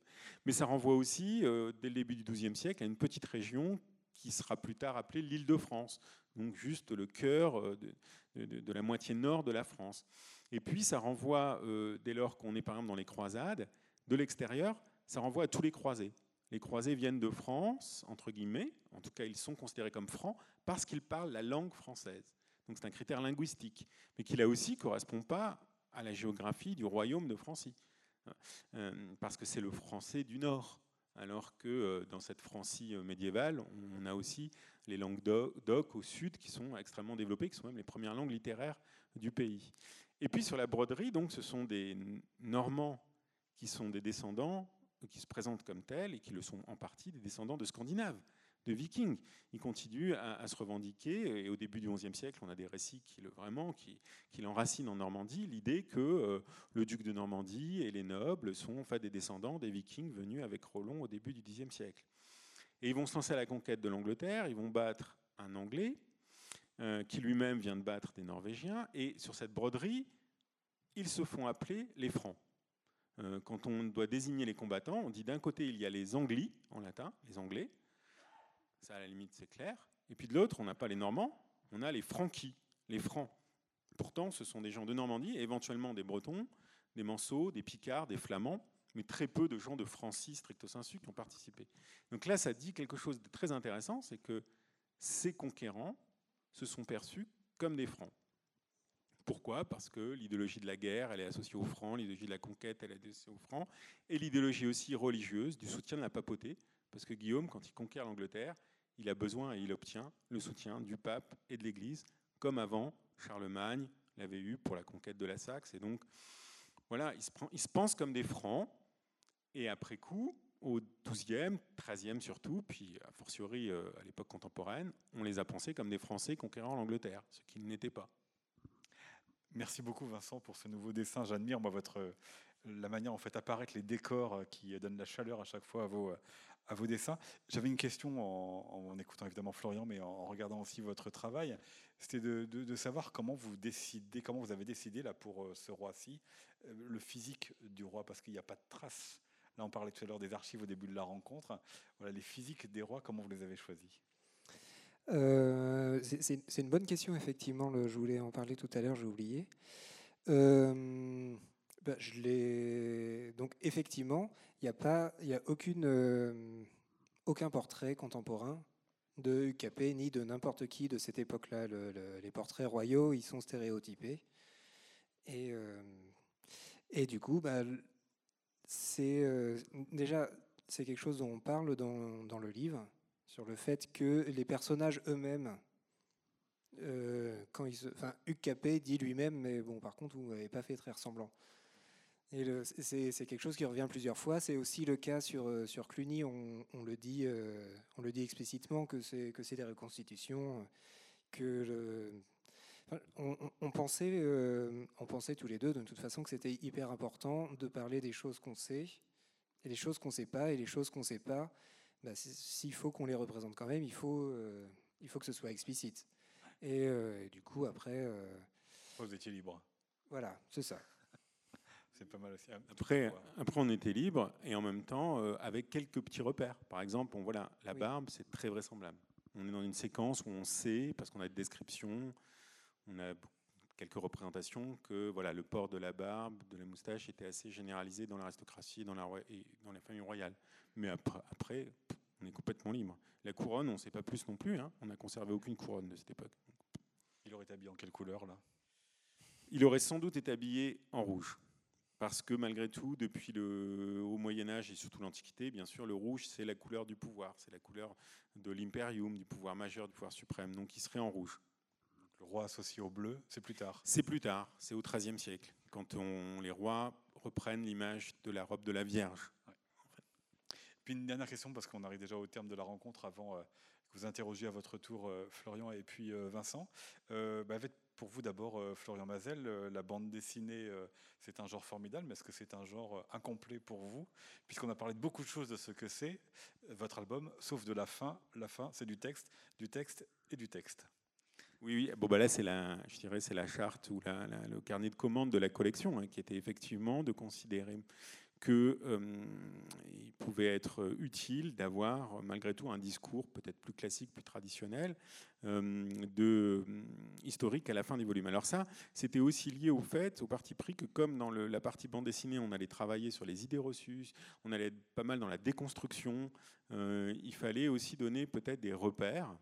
Mais ça renvoie aussi, euh, dès le début du XIIe siècle, à une petite région qui sera plus tard appelée l'île de France, donc juste le cœur euh, de, la moitié nord de la France. Et puis ça renvoie, dès lors qu'on est par exemple dans les croisades, de l'extérieur, ça renvoie à tous les croisés. Les croisés viennent de France, entre guillemets, en tout cas ils sont considérés comme francs, parce qu'ils parlent la langue française. Donc c'est un critère linguistique, mais qui là aussi ne correspond pas à la géographie du royaume de Francie, euh, parce que c'est le français du Nord, alors que euh, dans cette Francie euh, médiévale, on a aussi les langues d'oc au sud qui sont extrêmement développées, qui sont même les premières langues littéraires du pays. Et puis sur la broderie, donc, ce sont des Normands qui sont des descendants qui se présentent comme tels et qui le sont en partie des descendants de Scandinaves, de Vikings. Ils continuent à, se revendiquer. Et au début du XIe siècle, on a des récits qui vraiment qui, qui l'enracinent en Normandie, l'idée que euh, le duc de Normandie et les nobles sont en fait des descendants des Vikings venus avec Rollon au début du Xe siècle. Et ils vont se lancer à la conquête de l'Angleterre. Ils vont battre un Anglais euh, qui lui-même vient de battre des Norvégiens. Et sur cette broderie, ils se font appeler les Francs. Euh, quand on doit désigner les combattants, on dit d'un côté il y a les Anglis en latin, les Anglais, ça à la limite c'est clair, et puis de l'autre on n'a pas les Normands, on a les Franquis, les Francs. Pourtant ce sont des gens de Normandie, éventuellement des Bretons, des Manceaux, des Picards, des Flamands, mais très peu de gens de Francie stricto sensu qui ont participé. Donc là ça dit quelque chose de très intéressant, c'est que ces conquérants se sont perçus comme des Francs. Pourquoi? Parce que l'idéologie de la guerre, elle est associée aux francs, l'idéologie de la conquête, elle est associée aux francs, et l'idéologie aussi religieuse du soutien de la papauté, parce que Guillaume, quand il conquiert l'Angleterre, il a besoin et il obtient le soutien du pape et de l'Église, comme avant Charlemagne l'avait eu pour la conquête de la Saxe. Et donc, voilà, il se, pense comme des francs, et après coup, au XIIe, XIIIe surtout, puis a fortiori euh, à l'époque contemporaine, on les a pensés comme des Français conquérant l'Angleterre, ce qu'ils n'étaient pas. Merci beaucoup Vincent pour ce nouveau dessin. J'admire moi votre la manière en fait apparaître les décors euh, qui donnent la chaleur à chaque fois à vos à vos dessins. J'avais une question en, écoutant évidemment Florian, mais en regardant aussi votre travail. C'était de, savoir comment vous décidez, comment vous avez décidé là pour euh, ce roi-ci, euh, le physique du roi, parce qu'il n'y a pas de traces. Là, on parlait tout à l'heure des archives au début de la rencontre. Voilà, les physiques des rois, comment vous les avez choisis? Euh, c'est une bonne question, effectivement. je voulais en parler tout à l'heure, j'ai oublié. Bah, je l'ai. Donc, effectivement, n'y a il a euh, aucun portrait contemporain de UKP ni de n'importe qui de cette époque-là. les portraits royaux, ils sont stéréotypés. Et, et du coup, bah, c'est déjà c'est quelque chose dont on parle dans, le livre sur le fait que les personnages eux-mêmes, euh, quand ils dit lui-même, mais bon, par contre, vous n'avez pas fait très ressemblant. Et c'est quelque chose qui revient plusieurs fois. C'est aussi le cas sur, euh, sur Cluny. On, on le dit, euh, on le dit explicitement que c'est que des reconstitutions, que le, on, on, pensait, on pensait tous les deux de toute façon que c'était hyper important de parler des choses qu'on sait et des choses qu'on ne sait pas et les choses qu'on ne sait pas bah, s'il faut qu'on les représente quand même, il faut, euh, il faut que ce soit explicite. Et, euh, du coup, après. Euh, vous étiez libre. Voilà, c'est ça. C'est pas mal aussi. Après, après, on était libre et en même temps avec quelques petits repères. Par exemple, on, voilà, la barbe, c'est très vraisemblable. On est dans une séquence où on sait, parce qu'on a des descriptions, on a quelques représentations, que voilà, le port de la barbe, de la moustache était assez généralisé dans l'aristocratie et dans la, et dans la famille royale. Mais après, après, on est complètement libre. La couronne, on ne sait pas plus non plus. Hein. On n'a conservé aucune couronne de cette époque. Il aurait été habillé en quelle couleur là? Il aurait sans doute été habillé en rouge. Parce que malgré tout, depuis le au Moyen Âge et surtout l'Antiquité, bien sûr, le rouge, c'est la couleur du pouvoir, c'est la couleur de l'imperium, du pouvoir majeur, du pouvoir suprême. Donc il serait en rouge. Le roi associé au bleu, c'est plus tard. C'est plus tard, c'est au XIIIe siècle, quand on, les rois reprennent l'image de la robe de la Vierge. Puis une dernière question, parce qu'on arrive déjà au terme de la rencontre avant euh, que vous interrogiez à votre tour euh, Florian et puis euh, Vincent. Bah, pour vous d'abord, Florian Mazel, la bande dessinée, c'est un genre formidable, mais est-ce que c'est un genre incomplet pour vous? Puisqu'on a parlé de beaucoup de choses de ce que c'est, votre album, sauf de la fin. La fin, c'est du texte, du texte et du texte. Oui, oui. Bon, bah là, c'est la, je dirais, c'est la charte ou le carnet de commande de la collection, hein, qui était effectivement de considérer qu'il euh, pouvait être utile d'avoir malgré tout un discours peut-être plus classique, plus traditionnel, euh, de, euh, historique à la fin des volumes. Alors ça, c'était aussi lié au fait, au parti pris, que comme dans la partie bande dessinée, on allait travailler sur les idées reçues, on allait être pas mal dans la déconstruction, il fallait aussi donner peut-être des repères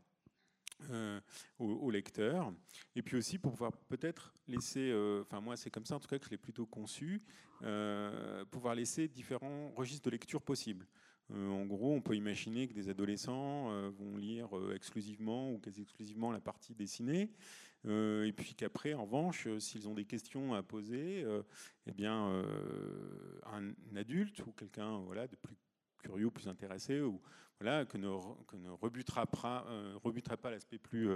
euh, au, lecteur. Et puis aussi pour pouvoir peut-être laisser, euh, enfin moi c'est comme ça en tout cas que je l'ai plutôt conçu, euh, pouvoir laisser différents registres de lecture possibles. en gros, on peut imaginer que des adolescents vont lire exclusivement ou quasi exclusivement la partie dessinée, et puis qu'après, en revanche, s'ils ont des questions à poser, eh bien, un adulte ou quelqu'un voilà, de plus curieux, plus intéressé, ou que ne, ne rebutera pas, l'aspect plus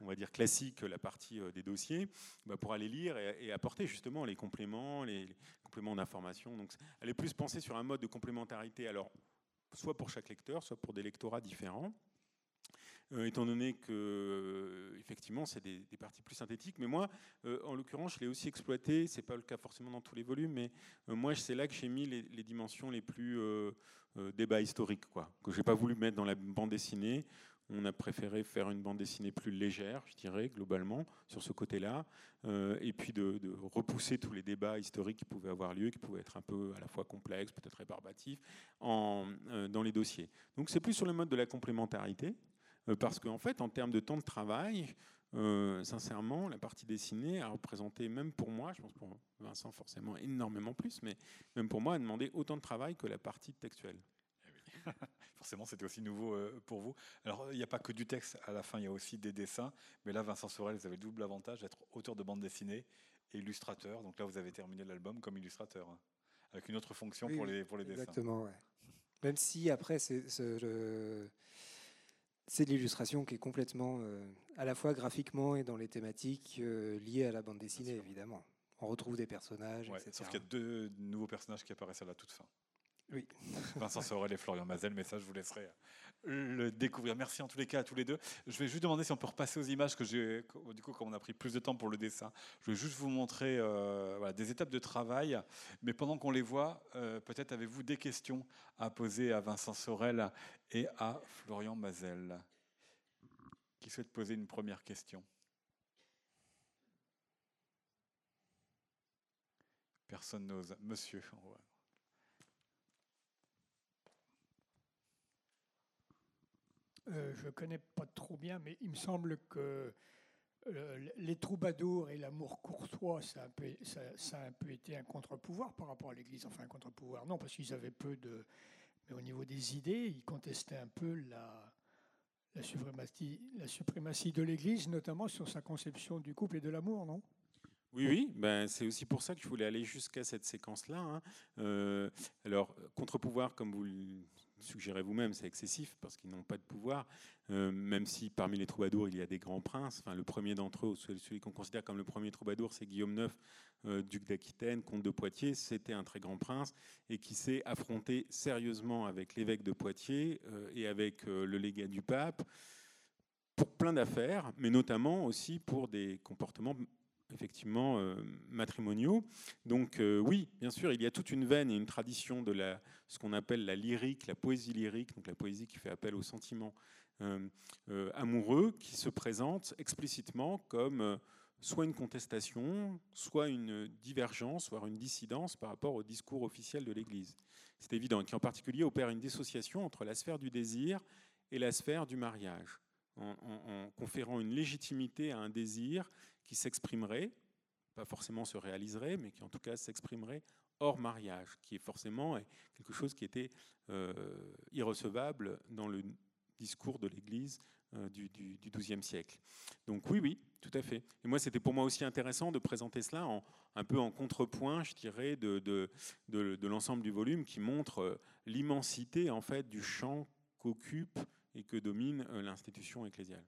on va dire classique, la partie euh, des dossiers, bah, pour aller lire et, apporter justement les compléments, les, compléments d'information. Donc, elle est plus pensée sur un mode de complémentarité, alors soit pour chaque lecteur, soit pour des lectorats différents. Euh, étant donné que euh, effectivement c'est des, parties plus synthétiques. Mais moi, en l'occurrence, je l'ai aussi exploité. C'est pas le cas forcément dans tous les volumes, mais moi c'est là que j'ai mis les, dimensions les plus débat historique, quoi, que j'ai pas voulu mettre dans la bande dessinée on a préféré faire une bande dessinée plus légère, je dirais, globalement, sur ce côté-là, euh, et puis de, repousser tous les débats historiques qui pouvaient avoir lieu, qui pouvaient être un peu à la fois complexes, peut-être rébarbatifs, euh, dans les dossiers. Donc c'est plus sur le mode de la complémentarité, euh, parce qu'en fait, en termes de temps de travail, sincèrement, la partie dessinée a représenté, même pour moi, je pense pour Vincent forcément énormément plus, mais même pour moi, a demandé autant de travail que la partie textuelle. [laughs] Forcément, c'était aussi nouveau euh, pour vous. Alors, il n'y a pas que du texte à la fin, il y a aussi des dessins. Mais là, Vincent Sorel, vous avez le double avantage d'être auteur de bande dessinée et illustrateur. Donc là, vous avez terminé l'album comme illustrateur, hein, avec une autre fonction pour les, pour les dessins. Exactement, ouais. Même si après, c'est c'est l'illustration qui est complètement, euh, à la fois graphiquement et dans les thématiques euh, liées à la bande dessinée, évidemment. On retrouve des personnages, etc. Sauf qu'il y a deux nouveaux personnages qui apparaissent à la toute fin. Oui. [laughs] Vincent Sorel et Florian Mazel, mais ça, je vous laisserai le découvrir. Merci en tous les cas à tous les deux. Je vais juste demander si on peut repasser aux images que j'ai. Du coup, comme on a pris plus de temps pour le dessin, je vais juste vous montrer euh, des étapes de travail. Mais pendant qu'on les voit, euh, peut-être avez-vous des questions à poser à Vincent Sorel et à Florian Mazel. Qui souhaite poser une première question Personne n'ose. Monsieur. Euh, je ne connais pas trop bien, mais il me semble que euh, les troubadours et l'amour courtois, ça a, un peu, été un contre-pouvoir par rapport à l'Église. Enfin, un contre-pouvoir, non, parce qu'ils avaient peu de. Mais au niveau des idées, ils contestaient un peu la, la, suprématie, la suprématie de l'Église, notamment sur sa conception du couple et de l'amour, non? Oui, oui, ben, c'est aussi pour ça que je voulais aller jusqu'à cette séquence-là. Hein. Euh, alors, contre-pouvoir, comme vous suggérez vous-même, c'est excessif parce qu'ils n'ont pas de pouvoir, euh, même si parmi les troubadours, il y a des grands princes. Enfin, le premier d'entre eux, celui qu'on considère comme le premier troubadour, c'est Guillaume IX, euh, duc d'Aquitaine, comte de Poitiers. C'était un très grand prince et qui s'est affronté sérieusement avec l'évêque de Poitiers euh, et avec le légat du pape pour plein d'affaires, mais notamment aussi pour des comportements effectivement euh, matrimoniaux. Donc euh, oui, bien sûr, il y a toute une veine et une tradition de la, ce qu'on appelle la lyrique, la poésie lyrique, donc la poésie qui fait appel aux sentiments euh, amoureux, qui se présente explicitement comme soit une contestation, soit une divergence, soit une dissidence par rapport au discours officiel de l'Église. C'est évident, qui en particulier opère une dissociation entre la sphère du désir et la sphère du mariage, en conférant une légitimité à un désir qui s'exprimerait, pas forcément se réaliserait, mais qui en tout cas s'exprimerait hors mariage, qui est forcément quelque chose qui était euh, irrecevable dans le discours de l'Église euh, du, XIIe siècle. Donc oui, oui, tout à fait. Et moi, c'était pour moi aussi intéressant de présenter cela un peu en contrepoint, je dirais, de, de, l'ensemble du volume qui montre euh, l'immensité en fait du champ qu'occupe et que domine l'institution ecclésiale.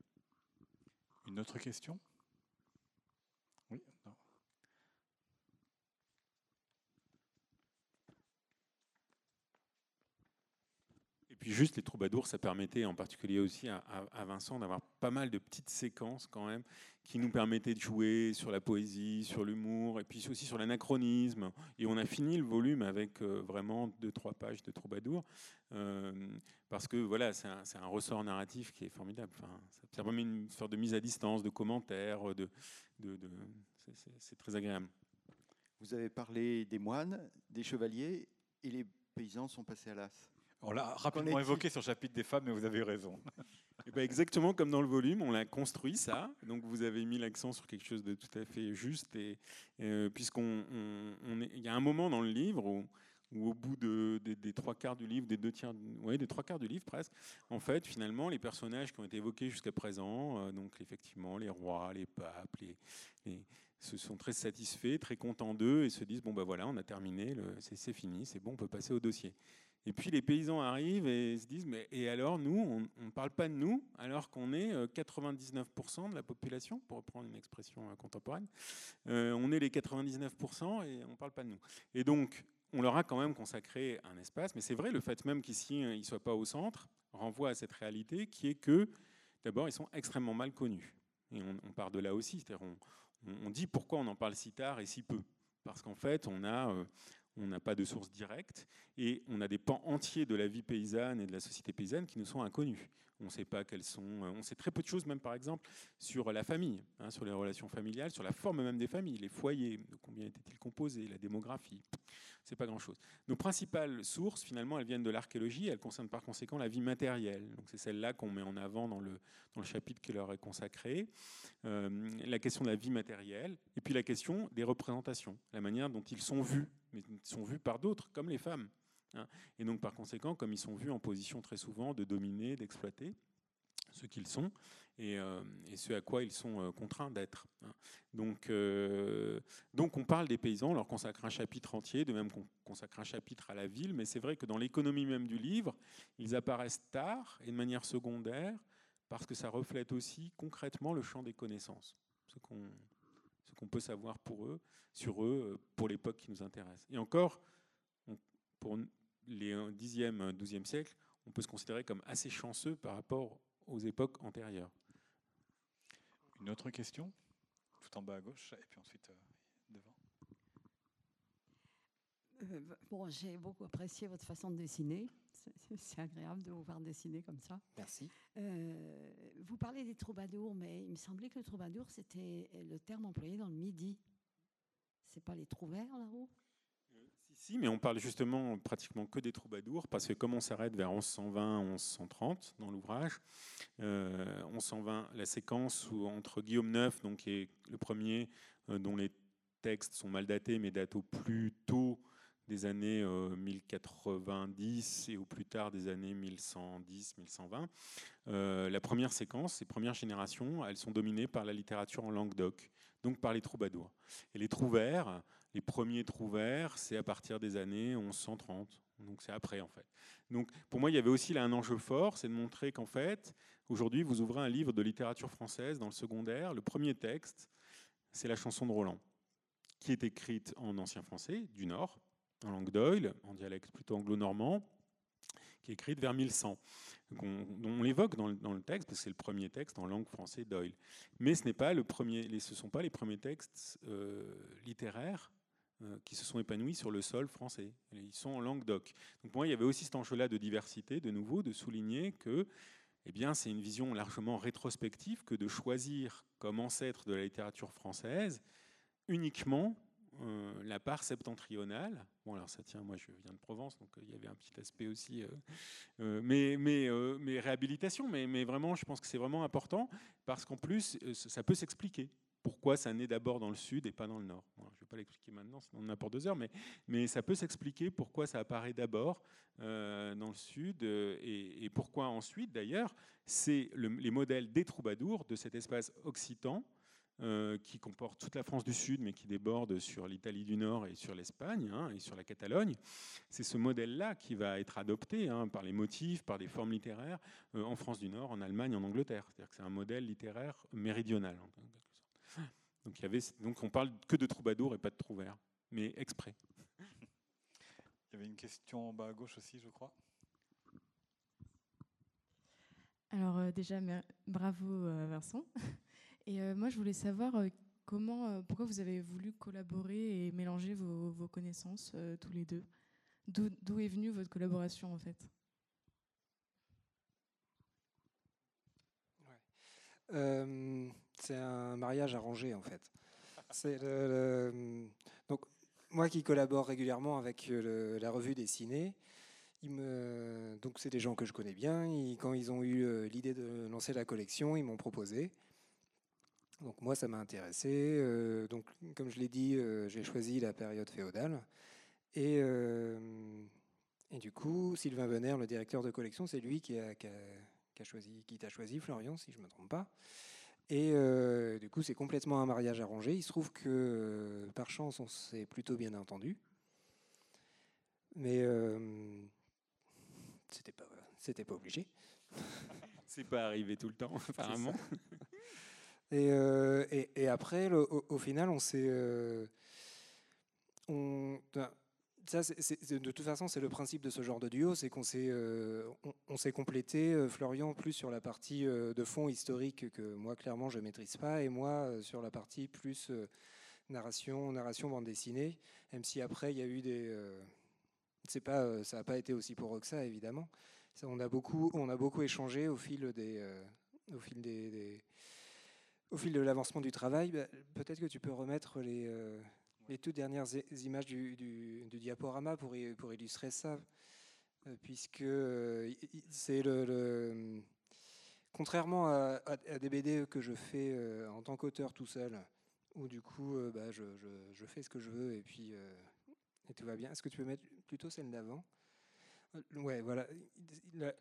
Une autre question? Juste les troubadours, ça permettait en particulier aussi à, Vincent d'avoir pas mal de petites séquences quand même qui nous permettaient de jouer sur la poésie, sur l'humour et puis aussi sur l'anachronisme. Et on a fini le volume avec euh, vraiment deux trois pages de troubadours euh, parce que voilà, c'est un, ressort narratif qui est formidable. Ça permet une sorte de mise à distance, de commentaires, de, c'est très agréable. Vous avez parlé des moines, des chevaliers, et les paysans sont passés à l'as. On l'a rapidement évoqué sur le chapitre des femmes, mais vous avez raison. Et [laughs] eh ben exactement comme dans le volume, on l'a construit ça. Donc vous avez mis l'accent sur quelque chose de tout à fait juste. Et euh, puisqu'on, il y a un moment dans le livre où où au bout de, des trois quarts du livre, des deux tiers, ouais, des trois quarts du livre presque, en fait, finalement, les personnages qui ont été évoqués jusqu'à présent, euh, donc effectivement, les rois, les papes, les, se sont très satisfaits, très contents d'eux et se disent bon ben voilà, on a terminé, c'est fini, c'est bon, on peut passer au dossier. Et puis les paysans arrivent et se disent mais et alors nous, on ne parle pas de nous alors qu'on est 99% euh, de la population, pour reprendre une expression euh, contemporaine. on est les 99% et on ne parle pas de nous. Et donc on leur a quand même consacré un espace, mais c'est vrai, le fait même qu'ici, ils ne soient pas au centre renvoie à cette réalité qui est que, d'abord, ils sont extrêmement mal connus. Et on, part de là aussi, c'est-à-dire on, dit pourquoi on en parle si tard et si peu. Parce qu'en fait, on a... On n'a pas de source directe et on a des pans entiers de la vie paysanne et de la société paysanne qui nous sont inconnus. On ne sait pas quelles sont. Euh, on sait très peu de choses, même par exemple sur la famille, hein, sur les relations familiales, sur la forme même des familles, les foyers, combien étaient-ils composés, la démographie. C'est pas grand-chose. Nos principales sources, finalement, elles viennent de l'archéologie. Elles concernent par conséquent la vie matérielle. C'est celle-là qu'on met en avant dans le, dans le chapitre qui leur est consacré. Euh, la question de la vie matérielle et puis la question des représentations, la manière dont ils sont vus, mais ils sont vus par d'autres, comme les femmes. Hein. Et donc, par conséquent, comme ils sont vus en position très souvent de dominer, d'exploiter ce qu'ils sont et, euh, ce à quoi ils sont euh, contraints d'être. Hein. Donc, euh, donc, on parle des paysans, on leur consacre un chapitre entier, de même qu'on consacre un chapitre à la ville, mais c'est vrai que dans l'économie même du livre, ils apparaissent tard et de manière secondaire parce que ça reflète aussi concrètement le champ des connaissances, qu'on peut savoir pour eux, sur eux, pour l'époque qui nous intéresse. Et encore, pour les 10e, 12e siècles, on peut se considérer comme assez chanceux par rapport aux époques antérieures. Une autre question? Tout en bas à gauche, et puis ensuite euh, devant. Euh, bon, j'ai beaucoup apprécié votre façon de dessiner. [laughs] C'est agréable de vous voir dessiner comme ça. Merci. Euh, vous parlez des troubadours, mais il me semblait que le troubadour, c'était le terme employé dans le Midi. C'est pas les trouvères là-haut si, mais on parle justement pratiquement que des troubadours, parce que comme on s'arrête vers 1120-1130 dans l'ouvrage, euh, 1120, la séquence où, entre Guillaume IX, donc, qui est le premier euh, dont les textes sont mal datés, mais datent au plus tôt des années 1090 euh, et au plus tard des années 1110-1120. Euh, la première séquence, les premières générations, elles sont dominées par la littérature en Languedoc, donc par les troubadours. Et les trouvères, les premiers trouvères, c'est à partir des années 1130. Donc c'est après en fait. Donc pour moi, il y avait aussi là un enjeu fort, c'est de montrer qu'en fait, aujourd'hui, vous ouvrez un livre de littérature française dans le secondaire. Le premier texte, c'est la chanson de Roland, qui est écrite en ancien français du Nord, en langue d'Oil, en dialecte plutôt anglo-normand, qui est écrite vers 1100, dont on l'évoque dans, le texte, parce que c'est le premier texte en langue française d'Oil. Mais ce ne sont pas les premiers textes euh, littéraires euh, qui se sont épanouis sur le sol français. Ils sont en langue doc. Donc moi, il y avait aussi cet enjeu-là de diversité, de nouveau, de souligner que eh bien, c'est une vision largement rétrospective que de choisir comme ancêtre de la littérature française uniquement euh, la part septentrionale. Bon, alors ça tient, moi je viens de Provence, donc euh, il y avait un petit aspect aussi, mais, mais, mais réhabilitation, mais, mais vraiment, je pense que c'est vraiment important parce qu'en plus, ça peut s'expliquer pourquoi ça naît d'abord dans le sud et pas dans le nord? je ne vais pas l'expliquer maintenant, sinon on a pour deux heures, mais, mais ça peut s'expliquer pourquoi ça apparaît d'abord euh, dans le sud euh, et, pourquoi ensuite, d'ailleurs, c'est les modèles des troubadours de cet espace occitan euh, qui comporte toute la France du Sud, mais qui déborde sur l'Italie du Nord et sur l'Espagne hein, et sur la Catalogne. C'est ce modèle-là qui va être adopté hein, par les motifs, par des formes littéraires en France du Nord, en Allemagne, en Angleterre. C'est-à-dire que c'est un modèle littéraire méridional. Donc, il y avait, donc on parle que de troubadour et pas de trouvère, mais exprès. Il y avait une question en bas à gauche aussi, je crois. Alors euh, déjà, bravo euh, Vincent. Et euh, moi, je voulais savoir comment, pourquoi vous avez voulu collaborer et mélanger vos, connaissances tous les deux? D'où est venue votre collaboration en fait? C'est un mariage arrangé en fait. Donc moi qui collabore régulièrement avec la revue Dessinée, donc c'est des gens que je connais bien. quand ils ont eu euh, l'idée de lancer la collection, ils m'ont proposé. Donc moi ça m'a intéressé. Euh, donc comme je l'ai dit, euh, j'ai choisi la période féodale. Et, et du coup, Sylvain Venner, le directeur de collection, c'est lui qui a, choisi, qui t'a choisi, Florian, si je ne me trompe pas. Et du coup, c'est complètement un mariage arrangé. Il se trouve que, par chance, on s'est plutôt bien entendu. Mais c'était pas, c'était pas obligé. [laughs] C'est pas arrivé tout le temps, apparemment. [laughs] Et, et, après, au, final, on s'est. on, ça, de toute façon, c'est le principe de ce genre de duo, c'est qu'on s'est, on, s'est complété. Florian plus sur la partie de fond historique que moi clairement je maîtrise pas, et moi sur la partie plus narration, narration bande dessinée. Même si après il y a eu des, c'est pas, ça n'a pas été aussi pour ça évidemment. On a beaucoup, on a beaucoup échangé au fil des, au fil des, au fil de l'avancement du travail. Bah, peut-être que tu peux remettre les, les toutes dernières images du, diaporama pour, illustrer ça, puisque c'est le, Contrairement à, des BD que je fais en tant qu'auteur tout seul, où du coup bah, je, je, fais ce que je veux et puis et tout va bien. Est-ce que tu peux mettre plutôt celle d'avant? Ouais, voilà.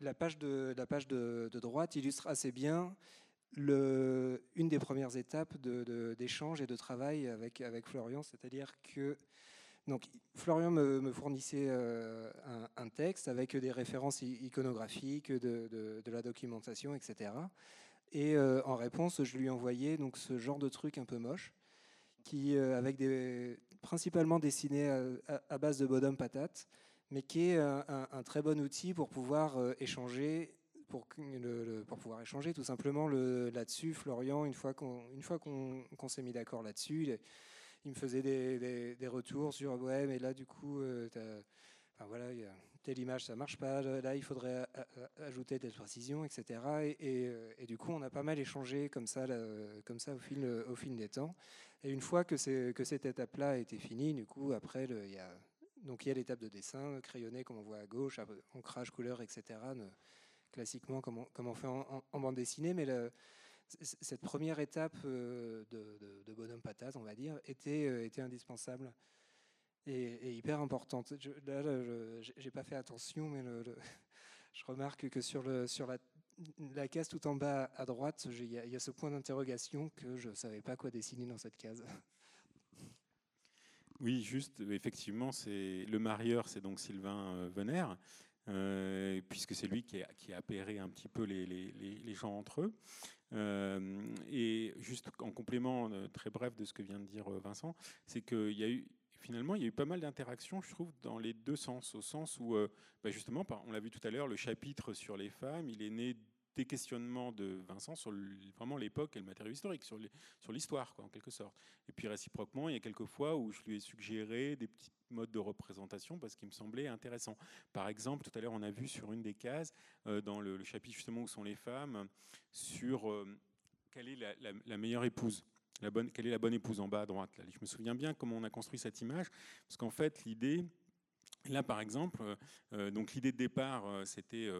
La, page de, la page de, droite illustre assez bien une des premières étapes d'échange et de travail avec, Florian. C'est-à-dire que donc, Florian me, fournissait euh, un, texte avec des références iconographiques, de, de la documentation, etc. Et euh, en réponse, je lui envoyais donc ce genre de truc un peu moche, qui, euh, avec des, principalement dessiné à, base de bonhomme patate, mais qui est un, très bon outil pour pouvoir échanger pour, pouvoir échanger tout simplement là-dessus. Florian, une fois qu'on s'est mis d'accord là-dessus, il, me faisait des, retours sur ouais, mais là du coup, euh, voilà, telle image ça marche pas, là il faudrait ajouter telle précision, etc. Euh, et, du coup, on a pas mal échangé comme ça, au fil des temps. Et une fois que, que cette étape-là a été finie, du coup, après, il y a donc il y a l'étape de dessin, crayonné comme on voit à gauche, ancrage, couleur, etc classiquement comme on, fait en, bande dessinée, mais cette première étape euh, de, bonhomme patate, on va dire, était, euh, indispensable et, hyper importante. Je, là, j'ai pas fait attention, mais [laughs] je remarque que sur, la, case tout en bas à droite, il y, y, a ce point d'interrogation que je ne savais pas quoi dessiner dans cette case. Oui, juste, effectivement, c'est le marieur, c'est donc Sylvain euh, Venner. Euh, puisque c'est lui qui a, qui a apéré un petit peu les, gens entre eux. Euh, et juste en complément euh, très bref de ce que vient de dire Vincent, c'est qu'il y a eu finalement, il y a eu pas mal d'interactions, je trouve, dans les deux sens. Au sens où, bah, justement, on l'a vu tout à l'heure, le chapitre sur les femmes, il est né des questionnements de Vincent sur vraiment l'époque et le matériau historique, sur l'histoire, en quelque sorte. Et puis réciproquement, il y a quelques fois où je lui ai suggéré des petits modes de représentation parce qu'il me semblait intéressant. Par exemple, tout à l'heure, on a vu sur une des cases, euh, dans le, chapitre justement où sont les femmes, sur euh, quelle est la, meilleure épouse. La bonne, quelle est la bonne épouse en bas à droite là. Je me souviens bien comment on a construit cette image, parce qu'en fait, l'idée, là par exemple, euh, donc l'idée de départ, c'était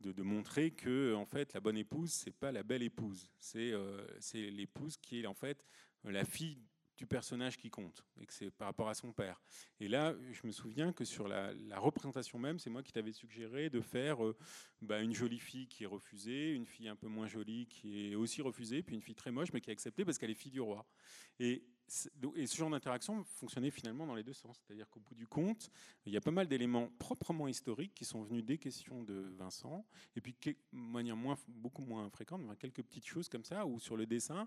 de, montrer que en fait la bonne épouse c'est pas la belle épouse, c'est euh, c'est l'épouse qui est en fait la fille du personnage qui compte et que c'est par rapport à son père. Et là, je me souviens que sur la, représentation même, c'est moi qui t'avais suggéré de faire euh, bah, une jolie fille qui est refusée, une fille un peu moins jolie qui est aussi refusée, puis une fille très moche mais qui est acceptée parce qu'elle est fille du roi. Et ce genre d'interaction fonctionnait finalement dans les deux sens. C'est-à-dire qu'au bout du compte, il y a pas mal d'éléments proprement historiques qui sont venus des questions de Vincent, et puis de manière moins, beaucoup moins fréquente, quelques petites choses comme ça, où sur le dessin,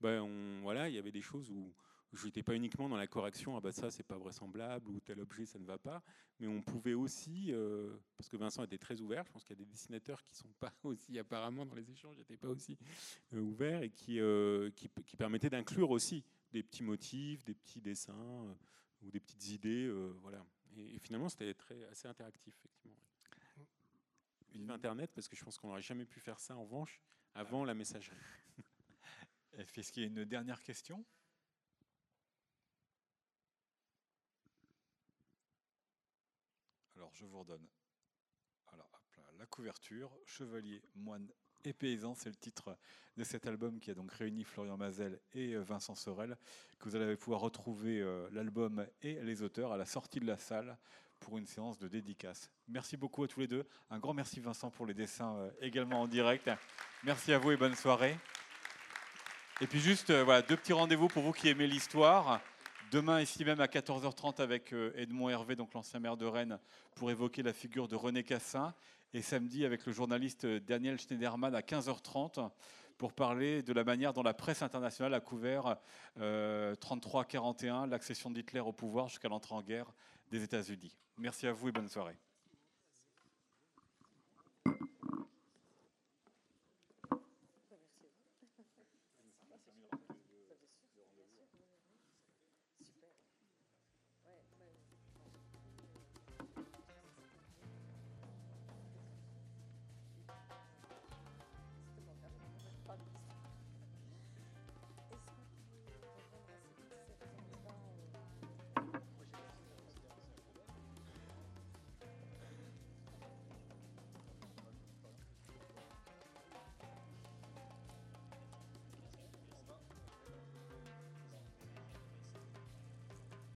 ben voilà, il y avait des choses où je n'étais pas uniquement dans la correction, ah bah ça c'est pas vraisemblable, ou tel objet ça ne va pas, mais on pouvait aussi, euh, parce que Vincent était très ouvert, je pense qu'il y a des dessinateurs qui sont pas [laughs] aussi apparemment dans les échanges, n'étaient pas aussi euh, ouverts, et qui, euh, qui, qui permettaient d'inclure aussi des petits motifs, des petits dessins euh, ou des petites idées. Euh, voilà. Et, finalement, c'était très, assez interactif, effectivement. Une Internet, parce que je pense qu'on n'aurait jamais pu faire ça, en revanche, avant la messagerie. [laughs] Est-ce qu'il y a une dernière question? Je vous redonne. La couverture, chevalier, moine et paysans. C'est le titre de cet album qui a donc réuni Florian Mazel et euh, Vincent Sorel, que vous allez pouvoir retrouver euh, l'album et les auteurs à la sortie de la salle pour une séance de dédicace. Merci beaucoup à tous les deux. Un grand merci Vincent pour les dessins euh, également en direct. Merci à vous et bonne soirée. Et puis juste, voilà, deux petits rendez-vous pour vous qui aimez l'histoire. Demain, ici même à 14h30 avec Edmond Hervé, donc l'ancien maire de Rennes, pour évoquer la figure de René Cassin et samedi avec le journaliste Daniel Schneiderman à 15h30 pour parler de la manière dont la presse internationale a couvert 33-41, euh, l'accession d'Hitler au pouvoir jusqu'à l'entrée en guerre des États-Unis. Merci à vous et bonne soirée.